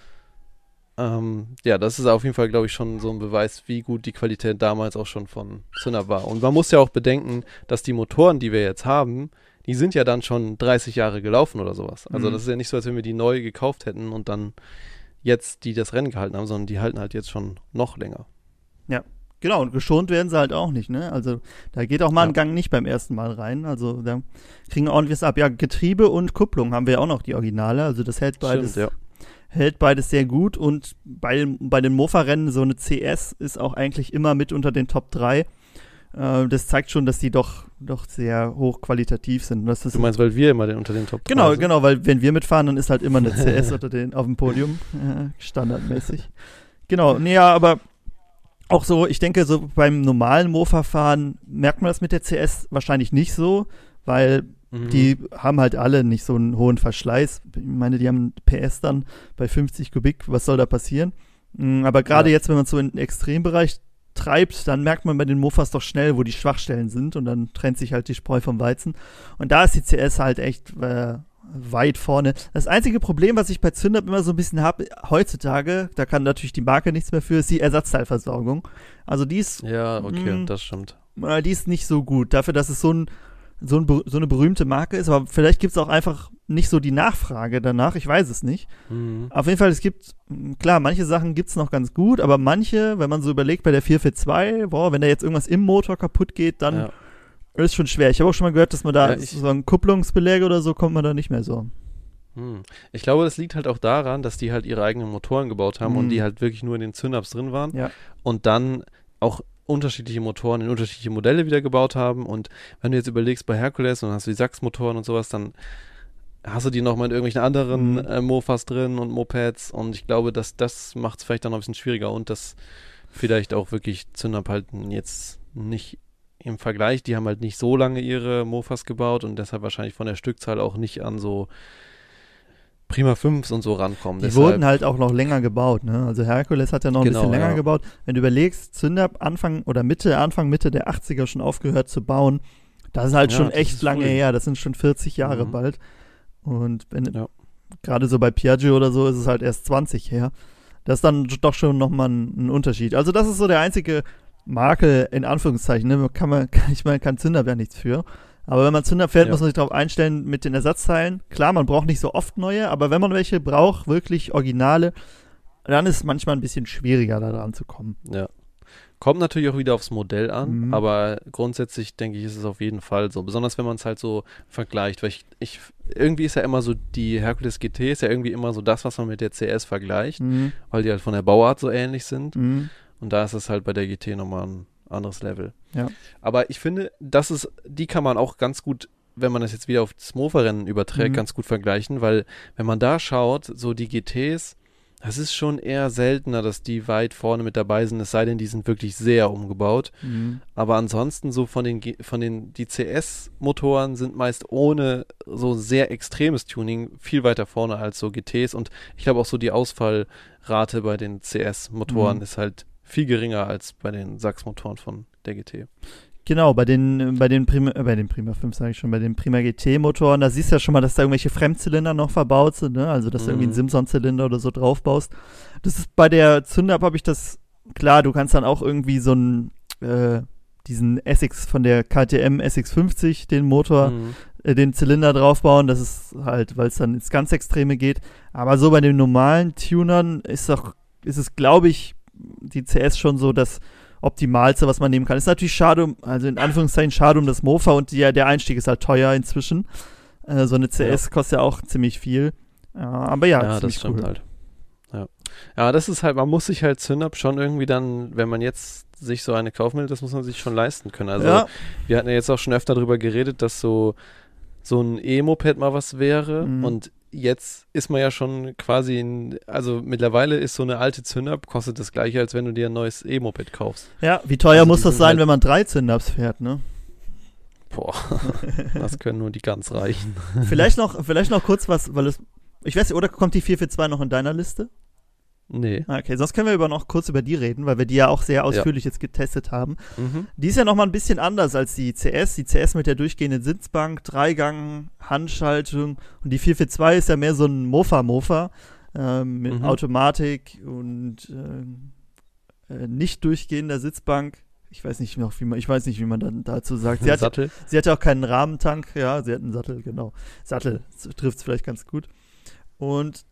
S5: ähm, ja, das ist auf jeden Fall, glaube ich, schon so ein Beweis, wie gut die Qualität damals auch schon von Zinner war. Und man muss ja auch bedenken, dass die Motoren, die wir jetzt haben, die sind ja dann schon 30 Jahre gelaufen oder sowas. Also mhm. das ist ja nicht so, als wenn wir die neu gekauft hätten und dann jetzt die das Rennen gehalten haben, sondern die halten halt jetzt schon noch länger.
S4: Ja, Genau, und geschont werden sie halt auch nicht, ne? Also da geht auch mal ja. ein Gang nicht beim ersten Mal rein. Also da kriegen ordentliches ab. Ja, Getriebe und Kupplung haben wir ja auch noch die Originale. Also das hält beides Stimmt, ja hält beides sehr gut und bei, bei den Mofa-Rennen so eine CS ist auch eigentlich immer mit unter den Top 3. Äh, das zeigt schon, dass die doch, doch sehr hochqualitativ sind. Das
S5: du meinst, weil wir immer den, unter den Top
S4: 3 Genau, sind? genau, weil wenn wir mitfahren, dann ist halt immer eine CS unter den, auf dem Podium, äh, standardmäßig. Genau, nee, ja, aber auch so, ich denke, so beim normalen Mofa-Fahren merkt man das mit der CS wahrscheinlich nicht so, weil Mhm. Die haben halt alle nicht so einen hohen Verschleiß. Ich meine, die haben PS dann bei 50 Kubik. Was soll da passieren? Mm, aber gerade ja. jetzt, wenn man so in den Extrembereich treibt, dann merkt man bei den Mofas doch schnell, wo die Schwachstellen sind und dann trennt sich halt die Spreu vom Weizen. Und da ist die CS halt echt äh, weit vorne. Das einzige Problem, was ich bei Zündab immer so ein bisschen habe, heutzutage, da kann natürlich die Marke nichts mehr für, ist die Ersatzteilversorgung. Also die ist.
S5: Ja, okay, mh, mm, das stimmt.
S4: Äh, die ist nicht so gut. Dafür, dass es so ein so, ein, so eine berühmte Marke ist, aber vielleicht gibt es auch einfach nicht so die Nachfrage danach, ich weiß es nicht. Mhm. Auf jeden Fall, es gibt, klar, manche Sachen gibt es noch ganz gut, aber manche, wenn man so überlegt, bei der 442, boah, wenn da jetzt irgendwas im Motor kaputt geht, dann ja. ist schon schwer. Ich habe auch schon mal gehört, dass man da ja, so ein Kupplungsbeläge oder so kommt man da nicht mehr so.
S5: Hm. Ich glaube, das liegt halt auch daran, dass die halt ihre eigenen Motoren gebaut haben mhm. und die halt wirklich nur in den Zündabs drin waren. Ja. Und dann auch unterschiedliche Motoren in unterschiedliche Modelle wieder gebaut haben. Und wenn du jetzt überlegst bei Hercules und hast du die Sachs-Motoren und sowas, dann hast du die nochmal in irgendwelchen anderen mhm. äh, Mofas drin und Mopeds. Und ich glaube, dass das macht es vielleicht dann noch ein bisschen schwieriger und das vielleicht auch wirklich Zünderpalten jetzt nicht im Vergleich, die haben halt nicht so lange ihre Mofas gebaut und deshalb wahrscheinlich von der Stückzahl auch nicht an so Prima 5 und so rankommen.
S4: Die Deshalb. wurden halt auch noch länger gebaut, ne? Also Herkules hat ja noch ein genau, bisschen länger ja. gebaut. Wenn du überlegst, Zünder Anfang oder Mitte, Anfang, Mitte der 80er schon aufgehört zu bauen, das ist halt ja, schon echt lange cool. her. Das sind schon 40 Jahre mhm. bald. Und wenn ja. gerade so bei Piaggio oder so ist es halt erst 20 her. Das ist dann doch schon nochmal ein, ein Unterschied. Also das ist so der einzige Makel, in Anführungszeichen, ne? Kann man, ich meine, kann Zünderwehr nichts für. Aber wenn man Zünder fährt, ja. muss man sich darauf einstellen mit den Ersatzteilen. Klar, man braucht nicht so oft neue, aber wenn man welche braucht, wirklich Originale, dann ist es manchmal ein bisschen schwieriger, da dran zu kommen.
S5: Ja. Kommt natürlich auch wieder aufs Modell an, mhm. aber grundsätzlich denke ich, ist es auf jeden Fall so. Besonders wenn man es halt so vergleicht, weil ich, ich, irgendwie ist ja immer so, die Hercules GT ist ja irgendwie immer so das, was man mit der CS vergleicht, mhm. weil die halt von der Bauart so ähnlich sind. Mhm. Und da ist es halt bei der GT nochmal ein anderes Level.
S4: Ja.
S5: Aber ich finde, das ist, die kann man auch ganz gut, wenn man das jetzt wieder auf das Mofa-Rennen überträgt, mhm. ganz gut vergleichen, weil wenn man da schaut, so die GTs, das ist schon eher seltener, dass die weit vorne mit dabei sind, es sei denn, die sind wirklich sehr umgebaut. Mhm. Aber ansonsten so von den, von den, die CS-Motoren sind meist ohne so sehr extremes Tuning viel weiter vorne als so GTs und ich glaube auch so die Ausfallrate bei den CS-Motoren mhm. ist halt viel geringer als bei den Sachs-Motoren von der GT.
S4: Genau, bei den, bei den Prima, äh, bei den Prima 5 sage ich schon, bei den Prima GT Motoren, da siehst du ja schon mal, dass da irgendwelche Fremdzylinder noch verbaut sind, ne? Also, dass du irgendwie einen
S5: Mhm.
S4: Simson-Zylinder oder so draufbaust. Das ist bei der Zündab habe ich das, klar, du kannst dann auch irgendwie so einen, äh, diesen SX von der KTM SX50, den Motor,
S5: Mhm.
S4: äh, den Zylinder draufbauen. Das ist halt, weil es dann ins ganz Extreme geht. Aber so bei den normalen Tunern ist doch, ist es, glaube ich, die CS schon so das Optimalste, was man nehmen kann. Ist natürlich schade, um- also in Anführungszeichen schade um das Mofa und die, der Einstieg ist halt teuer inzwischen. Äh, so eine CS kostet ja auch ziemlich viel. Ja, aber ja,
S5: Ja, das stimmt
S4: cool.
S5: halt. Ja. ja, das ist halt, man muss sich halt Zündab schon irgendwie dann, wenn man jetzt sich so eine kaufen will, das muss man sich schon leisten können. Also
S4: ja,
S5: wir hatten ja jetzt auch schon öfter darüber geredet, dass so, so ein E-Moped mal was wäre
S4: Mhm.
S5: und jetzt ist man ja schon quasi in, also mittlerweile ist so eine alte Zündab kostet das gleiche, als wenn du dir ein neues E-Moped kaufst.
S4: ja, wie teuer
S5: Also
S4: muss das sein,
S5: halt-
S4: wenn man drei Zündabs fährt, ne?
S5: Boah, das können nur die ganz Reichen.
S4: vielleicht noch, vielleicht noch kurz was, weil es, ich weiß nicht, oder kommt die 442 noch in deiner Liste?
S5: Nee.
S4: Okay, sonst können wir über noch kurz über die reden, weil wir die ja auch sehr ausführlich jetzt getestet haben.
S5: Mhm.
S4: Die ist ja nochmal ein bisschen anders als die CS. Die CS mit der durchgehenden Sitzbank, Dreigang, Handschaltung und die 442 ist ja mehr so ein Mofa-Mofa ähm, mit
S5: Mhm.
S4: Automatik und ähm, äh, nicht durchgehender Sitzbank. Ich weiß nicht noch, wie man, ich weiß nicht, wie man dann dazu sagt. Sie hat,
S5: Sattel.
S4: sie hatte auch keinen Rahmentank, ja, sie hat einen Sattel, genau. Sattel trifft es vielleicht ganz gut. Und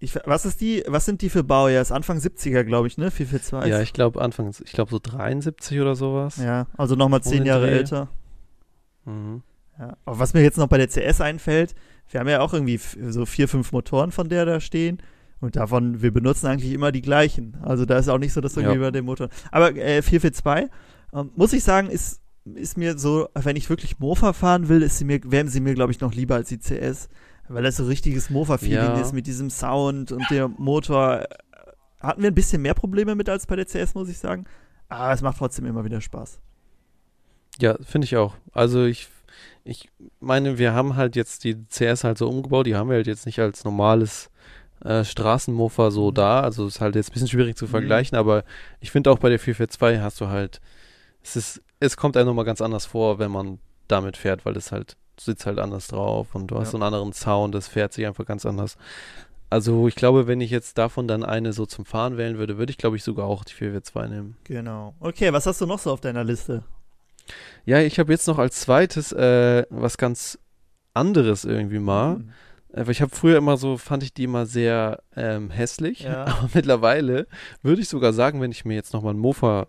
S4: ich, was ist die, was sind die für Baujahr? Ist Anfang 70er, glaube ich, ne? 442.
S5: Ja, ich glaube Anfangs, ich glaube so 73 oder sowas.
S4: Ja, also nochmal zehn
S5: den
S4: Jahre
S5: Dreh.
S4: älter.
S5: Mhm.
S4: Ja. Aber was mir jetzt noch bei der CS einfällt, wir haben ja auch irgendwie so vier, fünf Motoren von der da stehen. Und davon, wir benutzen eigentlich immer die gleichen. Also da ist auch nicht so, dass irgendwie
S5: Ja.
S4: bei dem Motor. Aber äh, 442, ähm, muss ich sagen, ist, ist mir so, wenn ich wirklich Mofa fahren will, ist sie mir, wären sie mir, glaube ich, noch lieber als die CS. Weil das so richtiges Mofa-Feeling
S5: Ja.
S4: ist mit diesem Sound und der Motor. Hatten wir ein bisschen mehr Probleme mit als bei der CS, muss ich sagen. Aber es macht trotzdem immer wieder Spaß.
S5: Ja, finde ich auch. Also ich, ich meine, wir haben halt jetzt die CS halt so umgebaut, die haben wir halt jetzt nicht als normales äh, Straßenmofa so
S4: Mhm.
S5: da. Also ist halt jetzt ein bisschen schwierig zu
S4: Mhm.
S5: vergleichen, aber ich finde auch bei der 442 hast du halt, es ist, es kommt einem nochmal ganz anders vor, wenn man damit fährt, weil es halt, sitzt halt anders drauf und du hast
S4: Ja.
S5: so einen anderen Sound, das fährt sich einfach ganz anders. Also ich glaube, wenn ich jetzt davon dann eine so zum Fahren wählen würde, würde ich glaube ich sogar auch die 442 nehmen.
S4: Genau. Okay, was hast du noch so auf deiner Liste?
S5: Ja, ich habe jetzt noch als zweites äh, was ganz anderes irgendwie mal.
S4: Hm.
S5: Äh, weil ich habe früher immer so, fand ich die immer sehr ähm, hässlich.
S4: Ja.
S5: Aber mittlerweile würde ich sogar sagen, wenn ich mir jetzt nochmal ein Mofa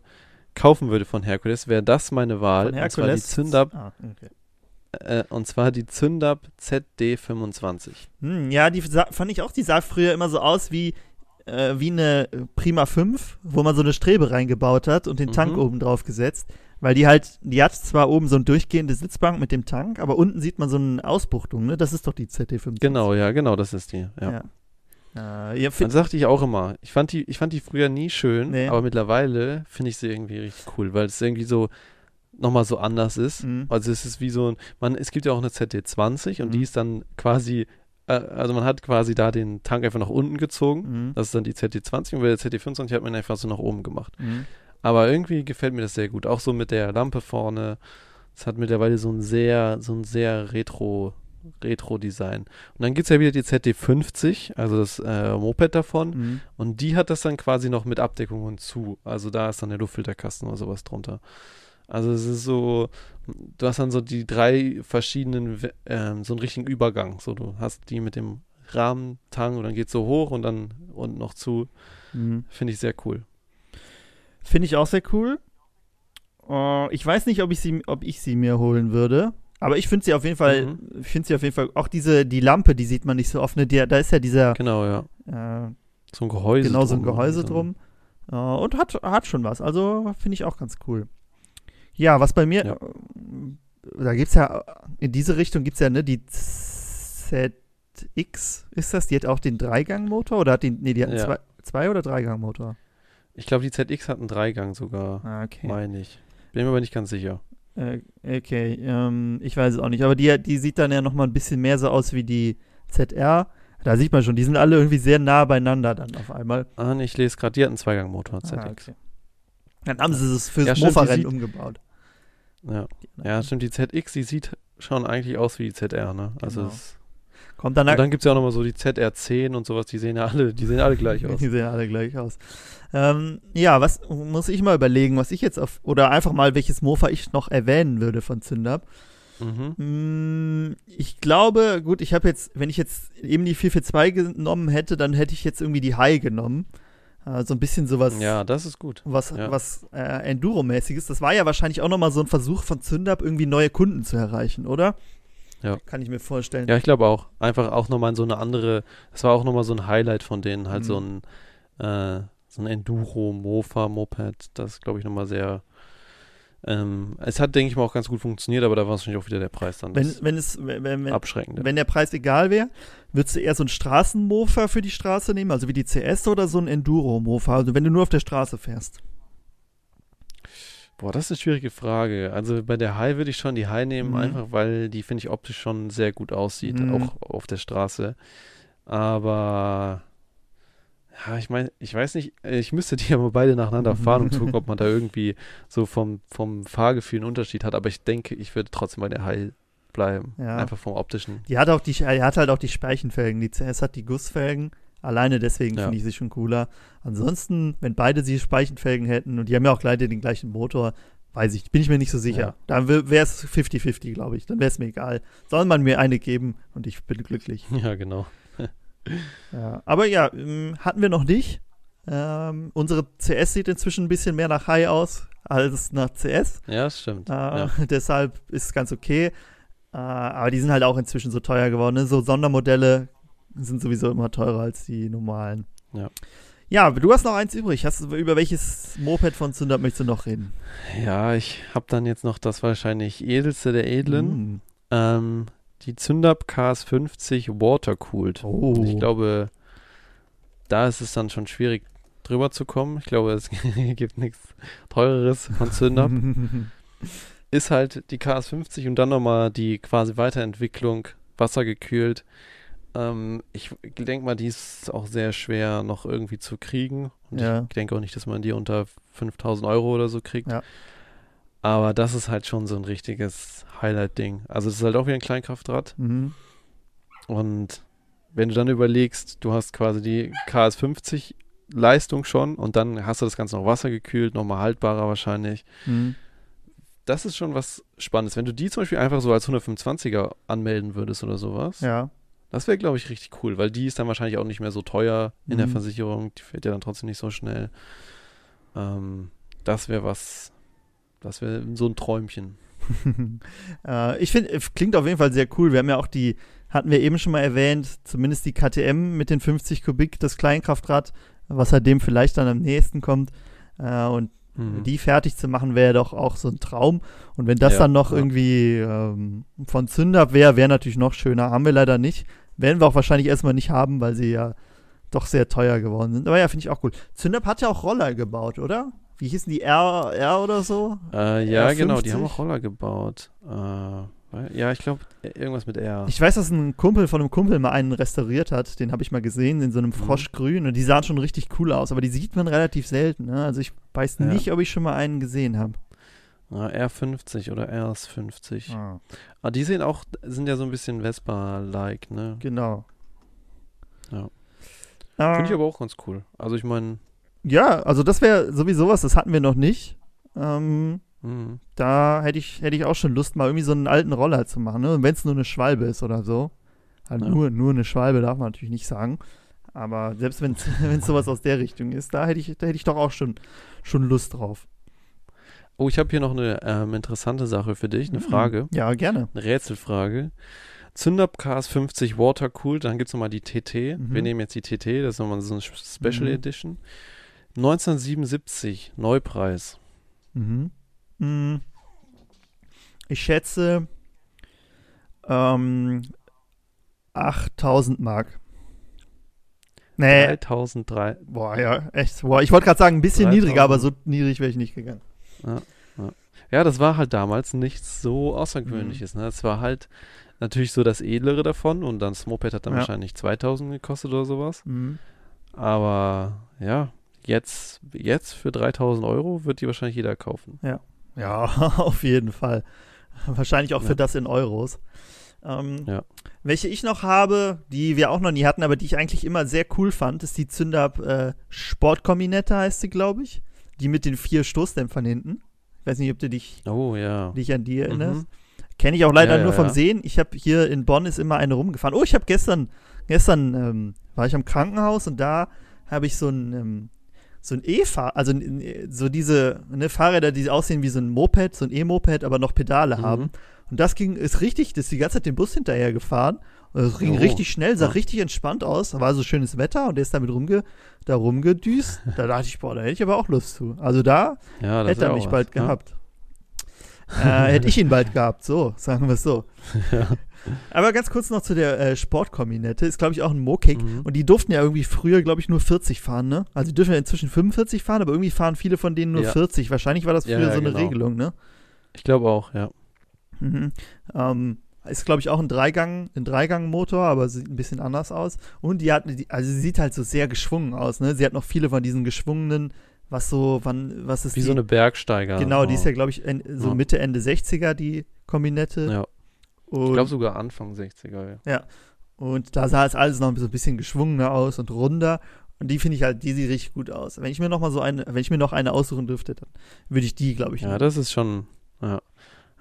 S5: kaufen würde von Hercules, wäre das meine Wahl.
S4: Von
S5: Und zwar die
S4: Herkules.
S5: Zündab,
S4: Ah, okay.
S5: Äh, und zwar die Zündab ZD25.
S4: Hm, ja, die fand ich auch, die sah früher immer so aus wie, äh, wie eine Prima 5, wo man so eine Strebe reingebaut hat und den Tank
S5: Mhm.
S4: oben drauf gesetzt. Weil die halt, die hat zwar oben so eine durchgehende Sitzbank mit dem Tank, aber unten sieht man so eine Ausbuchtung, ne? Das ist doch die ZT5.
S5: Genau, ja, genau, das ist die. Ja.
S4: Ja. Äh, ja,
S5: Dann sagte ich auch immer, ich fand die, ich fand die früher nie schön,
S4: Nee.
S5: aber mittlerweile finde ich sie irgendwie richtig cool, weil es irgendwie so nochmal so anders ist.
S4: Mhm.
S5: Also es ist wie so ein, man, es gibt ja auch eine ZD20 und
S4: Mhm.
S5: die ist dann quasi, äh, also man hat quasi da den Tank einfach nach unten gezogen.
S4: Mhm.
S5: Das ist dann die ZD20 und bei der ZD25 hat man einfach so nach oben gemacht.
S4: Mhm.
S5: Aber irgendwie gefällt mir das sehr gut. Auch so mit der Lampe vorne. Es hat mittlerweile so ein sehr, so ein sehr Retro, Retro-Design. Und dann gibt es ja wieder die ZD50, also das äh, Moped davon.
S4: Mhm.
S5: Und die hat das dann quasi noch mit Abdeckungen zu. Also da ist dann der Luftfilterkasten oder sowas drunter. Also es ist so, du hast dann so die drei verschiedenen, ähm, so einen richtigen Übergang. So, du hast die mit dem Rahmentang und dann geht so hoch und dann und noch zu.
S4: Mhm.
S5: Finde ich sehr cool.
S4: Finde ich auch sehr cool. Äh, ich weiß nicht, ob ich sie, ob ich sie mir holen würde. Aber ich finde sie auf jeden Fall,
S5: Mhm.
S4: finde sie auf jeden Fall, auch diese, die Lampe, die sieht man nicht so oft, ne? Die, da ist ja dieser,
S5: Genau, ja.
S4: äh,
S5: So ein Gehäuse.
S4: genau so ein
S5: drum
S4: Gehäuse
S5: und dann-
S4: drum. Äh, und hat, hat schon was. Also finde ich auch ganz cool. Ja, was bei mir,
S5: Ja.
S4: äh, da gibt es ja, in diese Richtung gibt es ja, ne, die ZX, ist das? Die hat auch den Dreigang-Motor oder hat die, nee, die hat einen
S5: Ja.
S4: zwei, zwei- oder Dreigang-Motor?
S5: Ich glaube, die ZX hat einen Dreigang sogar,
S4: Ah, okay.
S5: meine ich. Bin mir aber nicht ganz sicher.
S4: Äh, okay, ähm, ich weiß es auch nicht. Aber die, die sieht dann ja nochmal ein bisschen mehr so aus wie die ZR. Da sieht man schon, die sind alle irgendwie sehr nah beieinander dann auf einmal.
S5: Ah, nee, ich lese gerade, die hat einen Zweigangmotor, ZX.
S4: Ah, okay. Dann haben sie es fürs
S5: Ja,
S4: Mofa-Rennen umgebaut.
S5: Ja. ja, stimmt. Die ZX, die sieht schon eigentlich aus wie die ZR, ne? Also genau. es
S4: Kommt dann, und
S5: dann gibt es ja auch nochmal so die ZR10 und sowas, die sehen ja alle, die sehen alle gleich aus.
S4: die sehen alle gleich aus. Ähm, ja, was muss ich mal überlegen, was ich jetzt auf, oder einfach mal, welches Mofa ich noch erwähnen würde von Zündab. Mhm. Mm, ich glaube, gut, ich habe jetzt, wenn ich jetzt eben die 442 genommen hätte, dann hätte ich jetzt irgendwie die High genommen. Äh, so ein bisschen sowas.
S5: Ja, das ist gut.
S4: Was,
S5: ja.
S4: was äh, Enduro-mäßiges. Das war ja wahrscheinlich auch nochmal so ein Versuch von Zündab, irgendwie neue Kunden zu erreichen, oder?
S5: Ja.
S4: Kann ich mir vorstellen.
S5: Ja, ich glaube auch. Einfach auch nochmal so eine andere, das war auch nochmal so ein Highlight von denen, halt mhm. so ein, äh, so ein Enduro, Mofa, Moped, das glaube ich, nochmal sehr, ähm, es hat, denke ich mal, auch ganz gut funktioniert, aber da war es wahrscheinlich auch wieder der Preis dann.
S4: Wenn, wenn es, wenn, wenn,
S5: Abschreckende.
S4: Wenn der Preis egal wäre, würdest du eher so ein Straßenmofa für die Straße nehmen, also wie die CS oder so ein Enduro-Mofa, also wenn du nur auf der Straße fährst?
S5: Boah, das ist eine schwierige Frage. Also bei der High würde ich schon die High nehmen, mhm. einfach weil die, finde ich, optisch schon sehr gut aussieht, mhm. auch auf der Straße. Aber ja, ich meine, ich weiß nicht, ich müsste die ja mal beide nacheinander fahren, um zu gucken, ob man da irgendwie so vom, vom Fahrgefühl einen Unterschied hat. Aber ich denke, ich würde trotzdem bei der High bleiben. Ja. Einfach vom optischen.
S4: Die hat auch die, die hat halt auch die Speichenfelgen. Die CS hat die Gussfelgen. Alleine deswegen ja. finde ich sie schon cooler. Ansonsten, wenn beide sie Speichenfelgen hätten und die haben ja auch leider den gleichen Motor, weiß ich, bin ich mir nicht so sicher. Ja. Dann wäre es 50-50, glaube ich. Dann wäre es mir egal. Soll man mir eine geben und ich bin glücklich.
S5: Ja, genau.
S4: Ja, aber ja, ähm, hatten wir noch nicht. Ähm, unsere CS sieht inzwischen ein bisschen mehr nach High aus als nach CS.
S5: Ja, stimmt.
S4: Äh,
S5: ja.
S4: Deshalb ist es ganz okay. Äh, aber die sind halt auch inzwischen so teuer geworden. Ne? So Sondermodelle sind sowieso immer teurer als die normalen.
S5: Ja.
S4: Ja, du hast noch eins übrig. Hast, über welches Moped von Zündab möchtest du noch reden?
S5: Ja, ich habe dann jetzt noch das wahrscheinlich edelste der edlen. Mm. Ähm, die Zündab KS50 Watercooled.
S4: Oh.
S5: Ich glaube, da ist es dann schon schwierig drüber zu kommen. Ich glaube, es gibt nichts teureres von Zündab. ist halt die KS50 und dann nochmal die quasi Weiterentwicklung wassergekühlt ähm, ich denke mal, die ist auch sehr schwer noch irgendwie zu kriegen. Und ja. ich denke auch nicht, dass man die unter 5000 Euro oder so kriegt.
S4: Ja.
S5: Aber das ist halt schon so ein richtiges Highlight-Ding. Also es ist halt auch wie ein Kleinkraftrad.
S4: Mhm.
S5: Und wenn du dann überlegst, du hast quasi die KS50 Leistung schon und dann hast du das Ganze noch wassergekühlt, nochmal haltbarer wahrscheinlich.
S4: Mhm.
S5: Das ist schon was Spannendes. Wenn du die zum Beispiel einfach so als 125er anmelden würdest oder sowas,
S4: ja.
S5: Das wäre, glaube ich, richtig cool, weil die ist dann wahrscheinlich auch nicht mehr so teuer in mhm. der Versicherung. Die fährt ja dann trotzdem nicht so schnell. Ähm, das wäre was, das wäre so ein Träumchen.
S4: äh, ich finde, klingt auf jeden Fall sehr cool. Wir haben ja auch die, hatten wir eben schon mal erwähnt, zumindest die KTM mit den 50 Kubik, das Kleinkraftrad, was halt dem vielleicht dann am nächsten kommt. Äh, und mhm. die fertig zu machen, wäre doch auch so ein Traum. Und wenn das ja, dann noch ja. irgendwie ähm, von Zünder wäre, wäre natürlich noch schöner. Haben wir leider nicht. Werden wir auch wahrscheinlich erstmal nicht haben, weil sie ja doch sehr teuer geworden sind. Aber ja, finde ich auch cool. Zündab hat ja auch Roller gebaut, oder? Wie hießen die R, R oder so?
S5: Äh, ja, R50? genau, die haben auch Roller gebaut. Äh, ja, ich glaube, irgendwas mit R.
S4: Ich weiß, dass ein Kumpel von einem Kumpel mal einen restauriert hat. Den habe ich mal gesehen, in so einem mhm. Froschgrün. Und die sahen schon richtig cool aus. Aber die sieht man relativ selten. Ne? Also ich weiß ja. nicht, ob ich schon mal einen gesehen habe.
S5: Ja, R50 oder RS50. Ah. ah. die sehen auch, sind ja so ein bisschen Vespa-like, ne?
S4: Genau.
S5: Ja. Ah. Finde ich aber auch ganz cool. Also ich meine.
S4: Ja, also das wäre sowieso was, das hatten wir noch nicht. Ähm, mhm. Da hätte ich, hätte ich auch schon Lust, mal irgendwie so einen alten Roller zu machen, ne? Wenn es nur eine Schwalbe ist oder so. Halt ja. nur, nur eine Schwalbe darf man natürlich nicht sagen. Aber selbst wenn es sowas aus der Richtung ist, da hätte ich, da hätte ich doch auch schon, schon Lust drauf.
S5: Oh, ich habe hier noch eine ähm, interessante Sache für dich, eine hm. Frage.
S4: Ja, gerne.
S5: Eine Rätselfrage. Zündab KS50 Watercooled, dann gibt es nochmal die TT. Mhm. Wir nehmen jetzt die TT, das ist nochmal so eine Special mhm. Edition. 1977, Neupreis.
S4: Mhm. mhm. Ich schätze ähm, 8000 Mark.
S5: Nee. 3003.
S4: Boah, ja, echt. Boah, ich wollte gerade sagen, ein bisschen 3000. niedriger, aber so niedrig wäre ich nicht gegangen.
S5: Ja, ja. ja, das war halt damals nichts so Außergewöhnliches. Mhm. Ne? Es war halt natürlich so das Edlere davon und dann das Moped hat dann ja. wahrscheinlich 2000 gekostet oder sowas.
S4: Mhm.
S5: Aber ja, jetzt, jetzt für 3000 Euro wird die wahrscheinlich jeder kaufen.
S4: Ja. Ja, auf jeden Fall. Wahrscheinlich auch ja. für das in Euros. Ähm, ja. Welche ich noch habe, die wir auch noch nie hatten, aber die ich eigentlich immer sehr cool fand, ist die Zünder äh, Sportkombinette, heißt sie, glaube ich. Die mit den vier Stoßdämpfern hinten. Ich weiß nicht, ob du dich,
S5: oh, ja.
S4: dich an die erinnerst. Mhm. Kenne ich auch leider ja, nur vom Sehen. Ich habe hier in Bonn ist immer eine rumgefahren. Oh, ich habe gestern, gestern ähm, war ich am Krankenhaus und da habe ich so ein ähm, so ein E-Fahr, also so diese ne, Fahrräder, die aussehen wie so ein Moped, so ein E-Moped, aber noch Pedale mhm. haben. Und das ging, ist richtig, das ist die ganze Zeit den Bus hinterher gefahren. Es ging oh. richtig schnell, sah ja. richtig entspannt aus. Da war so schönes Wetter und der ist damit rumge, da rumgedüst. Da dachte ich, boah, da hätte ich aber auch Lust zu. Also da ja, hätte er mich was, bald ja? gehabt. Äh, hätte ich ihn bald gehabt, so, sagen wir es so. Ja. Aber ganz kurz noch zu der äh, Sportkombinette. Ist, glaube ich, auch ein Mokik. Mhm. Und die durften ja irgendwie früher, glaube ich, nur 40 fahren, ne? Also die dürfen ja inzwischen 45 fahren, aber irgendwie fahren viele von denen nur ja. 40. Wahrscheinlich war das früher ja, so eine genau. Regelung, ne?
S5: Ich glaube auch, ja.
S4: Mhm. Ähm, ist, glaube ich, auch ein Dreigang, ein Dreigang-Motor, aber sieht ein bisschen anders aus. Und die hat, also sie sieht halt so sehr geschwungen aus, ne? Sie hat noch viele von diesen geschwungenen, was so, wann, was ist
S5: Wie
S4: die?
S5: so eine Bergsteiger.
S4: Genau, die ist ja, glaube ich, so Mitte, Ende 60er, die Kombinette.
S5: Ja. Und, ich glaube sogar Anfang 60er,
S4: ja. Ja. Und da sah es alles noch so ein bisschen geschwungener aus und runder. Und die finde ich halt, die sieht richtig gut aus. Wenn ich mir noch mal so eine, wenn ich mir noch eine aussuchen dürfte, dann würde ich die, glaube ich.
S5: Ja, nehmen. das ist schon, ja.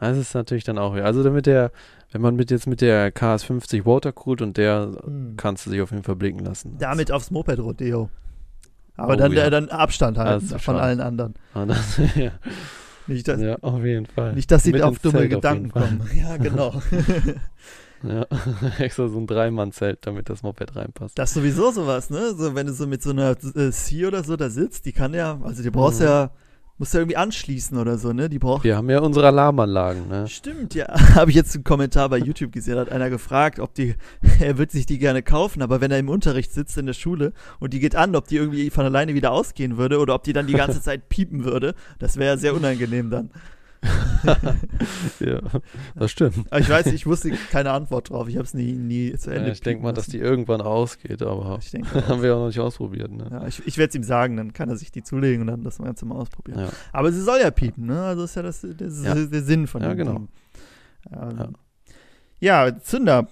S5: Das ist natürlich dann auch, also damit der, wenn man mit jetzt mit der KS50 Watercooled und der hm. kannst du sich auf jeden Fall blicken lassen.
S4: Damit aufs Moped Rodeo. Aber oh, dann, ja. dann Abstand halten von schon. allen anderen. Ah, das, ja. Nicht, dass,
S5: ja, auf jeden Fall.
S4: Nicht, dass sie Mit auf dumme Zelt Gedanken auf kommen. Ja, genau.
S5: ja, extra so ein Dreimann-Zelt, damit das Moped reinpasst.
S4: Das ist sowieso sowas, ne? So, wenn du so mit so einer äh, C oder so da sitzt, die kann ja, also die brauchst mhm. ja Musst du irgendwie anschließen oder so, ne? Die braucht.
S5: Wir haben ja unsere Alarmanlagen, ne?
S4: Stimmt, ja. Habe ich jetzt einen Kommentar bei YouTube gesehen, hat einer gefragt, ob die, er wird sich die gerne kaufen, aber wenn er im Unterricht sitzt in der Schule und die geht an, ob die irgendwie von alleine wieder ausgehen würde oder ob die dann die ganze Zeit piepen würde, das wäre ja sehr unangenehm dann.
S5: ja, das stimmt.
S4: Aber ich weiß, ich wusste keine Antwort drauf. Ich habe es nie, nie zu Ende.
S5: Ja, ich denke mal, dass die irgendwann ausgeht, aber
S4: ich denke
S5: haben wir auch noch nicht ausprobiert. Ne?
S4: Ja, ich, ich werde es ihm sagen, dann kann er sich die zulegen und dann das Ganze mal ausprobieren. Ja. Aber sie soll ja piepen, ne? Also ist ja das, das ist der Sinn von
S5: ja, dem genau.
S4: Ähm, ja. Zünder.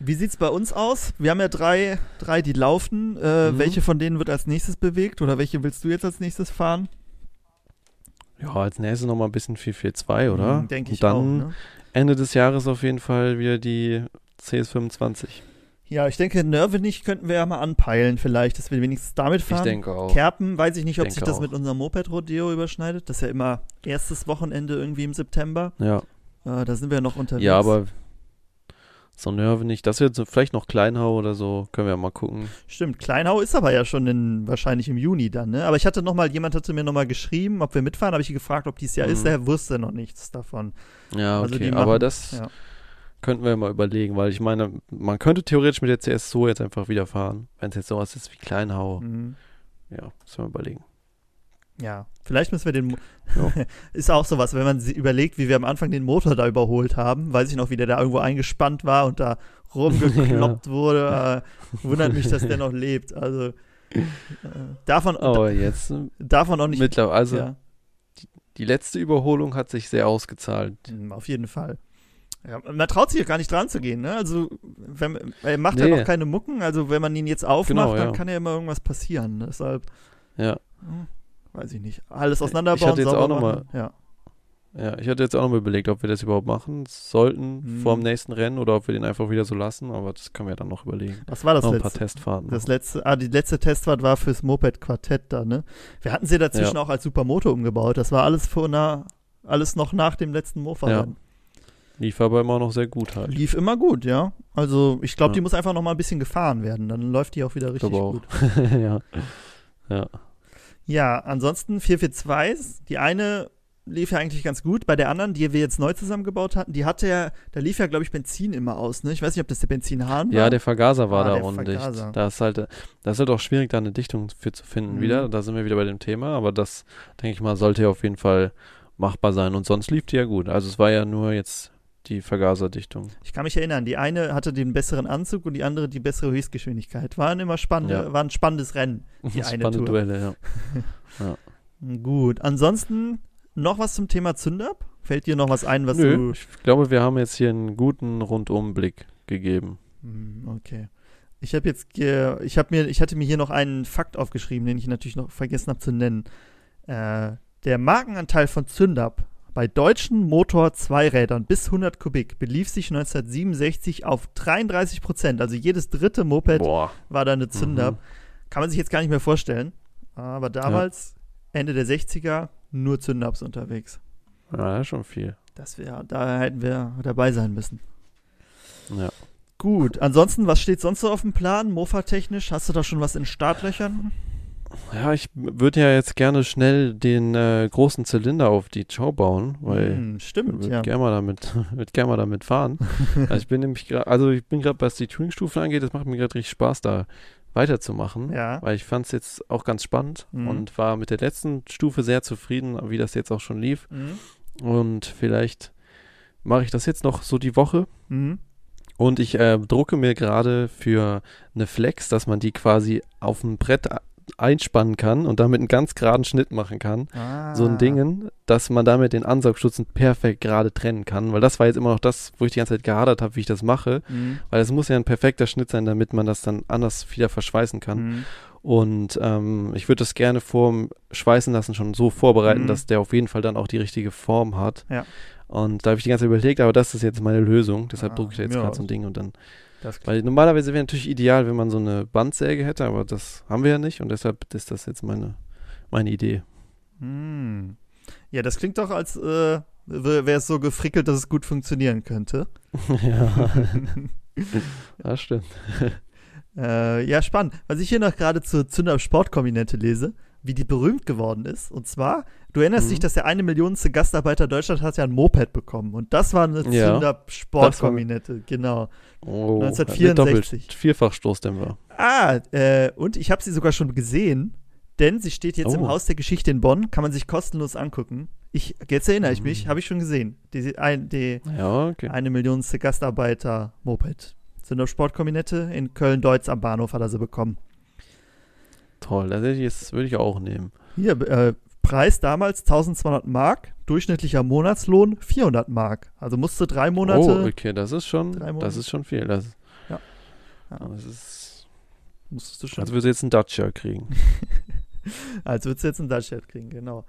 S4: Wie sieht es bei uns aus? Wir haben ja drei, drei die laufen. Äh, mhm. Welche von denen wird als nächstes bewegt oder welche willst du jetzt als nächstes fahren?
S5: Ja, als nächstes nochmal ein bisschen 442, oder?
S4: Mhm, Denke ich
S5: dann
S4: auch. Ne?
S5: Ende des Jahres auf jeden Fall wieder die CS25.
S4: Ja, ich denke, Nervenich könnten wir ja mal anpeilen, vielleicht, dass wir wenigstens damit fahren.
S5: Ich denke auch.
S4: Kerpen, weiß ich nicht, ob sich das auch. mit unserem Moped-Rodeo überschneidet. Das ist ja immer erstes Wochenende irgendwie im September.
S5: Ja.
S4: Äh, da sind wir noch unterwegs.
S5: Ja, aber so Nerven nicht. Das so, vielleicht noch Kleinhau oder so, können wir ja mal gucken.
S4: Stimmt, Kleinhau ist aber ja schon in, wahrscheinlich im Juni dann, ne? Aber ich hatte noch mal, jemand hatte mir noch mal geschrieben, ob wir mitfahren, habe ich gefragt, ob dies Jahr mhm. ist, der wusste noch nichts davon.
S5: Ja, also okay, also machen, aber das ja. könnten wir mal überlegen, weil ich meine, man könnte theoretisch mit der CS so jetzt einfach wieder fahren, wenn es jetzt sowas ist wie Kleinhau. Mhm. Ja, müssen wir überlegen.
S4: Ja, vielleicht müssen wir den. Ja. ist auch sowas, wenn man überlegt, wie wir am Anfang den Motor da überholt haben. Weiß ich noch, wie der da irgendwo eingespannt war und da rumgekloppt ja. wurde. Äh, wundert mich, dass der noch lebt. Also äh, davon.
S5: Aber jetzt.
S4: Davon auch nicht.
S5: Mittlerweile, also ja. die, die, letzte Überholung hat sich sehr ausgezahlt.
S4: Hm, auf jeden Fall. Ja, man traut sich ja gar nicht dran zu gehen, ne? Also, wenn, er macht nee. ja noch keine Mucken, also wenn man ihn jetzt aufmacht, genau, dann kann ja immer irgendwas passieren. Deshalb.
S5: Ja.
S4: Hm weiß ich nicht, alles auseinanderbauen. Ich
S5: hatte jetzt auch nochmal, ja. ja, ich hatte jetzt auch nochmal überlegt, ob wir das überhaupt machen sollten hm. vor dem nächsten Rennen oder ob wir den einfach wieder so lassen, aber das können wir dann noch überlegen.
S4: Was war das
S5: noch
S4: letzte?
S5: ein paar Testfahrten.
S4: Das letzte, ah, die letzte Testfahrt war fürs Moped Quartett da, ne? Wir hatten sie dazwischen ja. auch als Supermoto umgebaut. Das war alles vor einer, alles noch nach dem letzten Mofa. Ja.
S5: Lief aber immer noch sehr gut halt.
S4: Lief immer gut, ja. Also ich glaube, ja. die muss einfach noch mal ein bisschen gefahren werden. Dann läuft die auch wieder richtig gut.
S5: ja. Ja.
S4: Ja, ansonsten 442, die eine lief ja eigentlich ganz gut. Bei der anderen, die wir jetzt neu zusammengebaut hatten, die hatte ja, da lief ja, glaube ich, Benzin immer aus. Ne? Ich weiß nicht, ob das der Benzinhahn war.
S5: Ja, der Vergaser war ah, da undicht. Da ist halt, das ist halt auch schwierig, da eine Dichtung für zu finden mhm. wieder. Da sind wir wieder bei dem Thema, aber das, denke ich mal, sollte ja auf jeden Fall machbar sein. Und sonst lief die ja gut. Also es war ja nur jetzt die Vergaserdichtung.
S4: Ich kann mich erinnern, die eine hatte den besseren Anzug und die andere die bessere Höchstgeschwindigkeit. Waren immer spannende, ja. war ein spannendes Rennen, die eine
S5: Spannende
S4: Tour.
S5: Duelle, ja.
S4: ja. Gut, ansonsten noch was zum Thema Zündab? Fällt dir noch was ein, was
S5: Nö,
S4: du.
S5: ich glaube, wir haben jetzt hier einen guten Rundumblick gegeben.
S4: Hm, Okay. Ich habe jetzt, ich habe mir, ich hatte mir hier noch einen Fakt aufgeschrieben, den ich natürlich noch vergessen habe zu nennen. Äh, der Markenanteil von Zündab bei deutschen Motor-Zweirädern bis 100 Kubik belief sich 1967 auf 33 Prozent. Also jedes dritte Moped
S5: Boah.
S4: war da eine Zündab.
S5: Mhm.
S4: Kann man sich jetzt gar nicht mehr vorstellen. Aber damals, Ende der 60er, nur Zündabs unterwegs.
S5: Ja, schon viel.
S4: Das wäre, da hätten wir dabei sein müssen.
S5: Ja.
S4: Gut, ansonsten, was steht sonst so auf dem Plan, Mofa-technisch? Hast du da schon was in Startlöchern?
S5: Ja, ich würde ja jetzt gerne schnell den äh, großen Zylinder auf die Chow bauen, weil
S4: Hm,
S5: ich würde
S4: ja.
S5: gerne mal damit, würd gern mal damit fahren. also ich bin nämlich gerade, also ich bin gerade, was die Tuningstufen angeht, das macht mir gerade richtig Spaß, da weiterzumachen.
S4: Ja.
S5: Weil ich fand es jetzt auch ganz spannend
S4: Mhm.
S5: und war mit der letzten Stufe sehr zufrieden, wie das jetzt auch schon lief.
S4: Mhm.
S5: Und vielleicht mache ich das jetzt noch so die Woche.
S4: Mhm.
S5: Und ich äh, drucke mir gerade für eine Flex, dass man die quasi auf dem Brett einspannen kann und damit einen ganz geraden Schnitt machen kann.
S4: Ah.
S5: So ein Dingen, dass man damit den Ansaugstutzen perfekt gerade trennen kann. Weil das war jetzt immer noch das, wo ich die ganze Zeit gehadert habe, wie ich das mache.
S4: Mhm.
S5: Weil es muss ja ein perfekter Schnitt sein, damit man das dann anders wieder verschweißen kann.
S4: Mhm.
S5: Und ähm, ich würde das gerne vorm Schweißen lassen schon so vorbereiten,
S4: Mhm.
S5: dass der auf jeden Fall dann auch die richtige Form hat.
S4: Ja.
S5: Und da habe ich die ganze Zeit überlegt, aber das ist jetzt meine Lösung. Deshalb
S4: Ah,
S5: drucke ich da jetzt
S4: ja.
S5: gerade so ein Ding und dann. Weil normalerweise wäre natürlich ideal, wenn man so eine Bandsäge hätte, aber das haben wir ja nicht und deshalb ist das jetzt meine, meine Idee.
S4: Hm. Ja, das klingt doch, als äh, wäre es so gefrickelt, dass es gut funktionieren könnte.
S5: ja, das stimmt.
S4: Äh, ja, spannend. Was ich hier noch gerade zur Zünder Sportkombinette lese, wie die berühmt geworden ist. Und zwar, du erinnerst
S5: Mhm.
S4: dich, dass der eine Millionste Gastarbeiter Deutschland hat ja ein Moped bekommen. Und das war eine
S5: Ja.
S4: Sportkombinette, genau.
S5: Oh,
S4: 1964.
S5: Doppelt, Vierfachstoßdämpfer.
S4: Ah, äh, und ich habe sie sogar schon gesehen, denn sie steht jetzt im
S5: Oh.
S4: Haus der Geschichte in Bonn, kann man sich kostenlos angucken. Ich, jetzt erinnere ich mich,
S5: Mhm.
S4: habe ich schon gesehen. Die, ein, die
S5: Ja, okay.
S4: eine Millionste Gastarbeiter-Moped. Zünder Sportkombinette in Köln-Deutz am Bahnhof hat er sie bekommen.
S5: Toll, das, ich würde ich auch nehmen.
S4: Hier, äh, Preis damals 1200 Mark, durchschnittlicher Monatslohn 400 Mark. Also musste drei Monate,
S5: oh, okay, das ist schon, das ist schon viel. Das,
S4: Ja. Ja.
S5: das ist,
S4: musstest du schon,
S5: als würde jetzt einen Dacia kriegen.
S4: als würdest du jetzt einen Dutchhead kriegen, genau.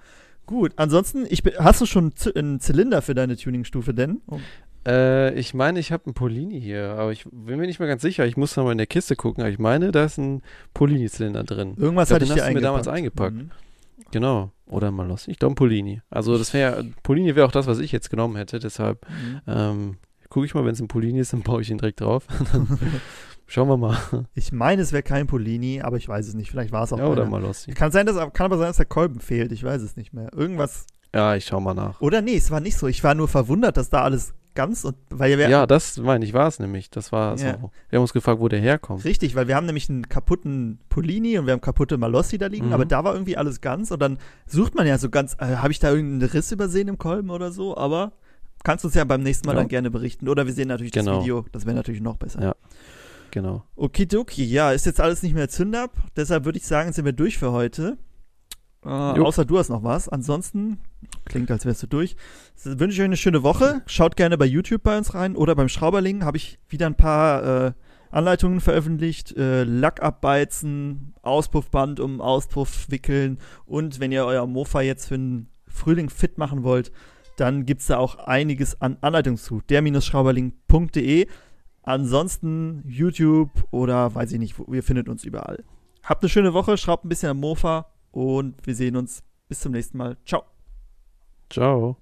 S4: Gut, ansonsten, ich, hast du schon einen Zylinder für deine Tuningstufe denn? Oh.
S5: Äh, ich meine, ich habe einen Polini hier, aber ich bin mir nicht mehr ganz sicher. Ich muss noch mal in der Kiste gucken. Aber ich meine, da ist ein Polini-Zylinder drin.
S4: Irgendwas
S5: Ich glaub,
S4: hatte ich
S5: den
S4: dir
S5: hast du mir
S4: eingepackt.
S5: damals eingepackt.
S4: Mhm.
S5: Genau. Oder ein Malossi. Ich glaube, ein Polini. Also, das wäre, Polini wäre auch das, was ich jetzt genommen hätte. Deshalb
S4: Mhm.
S5: ähm, gucke ich mal, wenn es ein Polini ist, dann baue ich ihn direkt drauf. Schauen wir mal.
S4: Ich meine, es wäre kein Polini, aber ich weiß es nicht. Vielleicht war es auch
S5: Ja, oder
S4: einer.
S5: Malossi.
S4: Kann, sein, dass, kann aber sein, dass der Kolben fehlt. Ich weiß es nicht mehr. Irgendwas.
S5: Ja, ich schau mal nach.
S4: Oder nee, es war nicht so. Ich war nur verwundert, dass da alles ganz und weil wir
S5: Ja, das meine ich, war es nämlich. Das war
S4: Ja.
S5: so. Wir haben uns gefragt, wo der herkommt.
S4: Richtig, weil wir haben nämlich einen kaputten Polini und wir haben kaputte Malossi da liegen,
S5: Mhm.
S4: aber da war irgendwie alles ganz und dann sucht man ja so ganz, äh, habe ich da irgendeinen Riss übersehen im Kolben oder so, aber kannst uns ja beim nächsten Mal
S5: Ja.
S4: dann gerne berichten oder wir sehen natürlich das
S5: Genau.
S4: Video, das wäre natürlich noch besser.
S5: Ja. Genau.
S4: Okidoki, ja, ist jetzt alles nicht mehr Zündab, deshalb würde ich sagen, sind wir durch für heute. Äh, außer du hast noch was. Ansonsten klingt, als wärst du durch. So, wünsche ich euch eine schöne Woche. Schaut gerne bei YouTube bei uns rein oder beim Schrauberling habe ich wieder ein paar äh, Anleitungen veröffentlicht. Äh, Lack abbeizen, Auspuffband um Auspuff wickeln und wenn ihr euer Mofa jetzt für den Frühling fit machen wollt, dann gibt es da auch einiges an Anleitungen zu. Der-schrauberling.de. Ansonsten YouTube oder weiß ich nicht, wo, ihr findet uns überall. Habt eine schöne Woche, schraubt ein bisschen am Mofa und wir sehen uns bis zum nächsten Mal. Ciao.
S5: Ciao.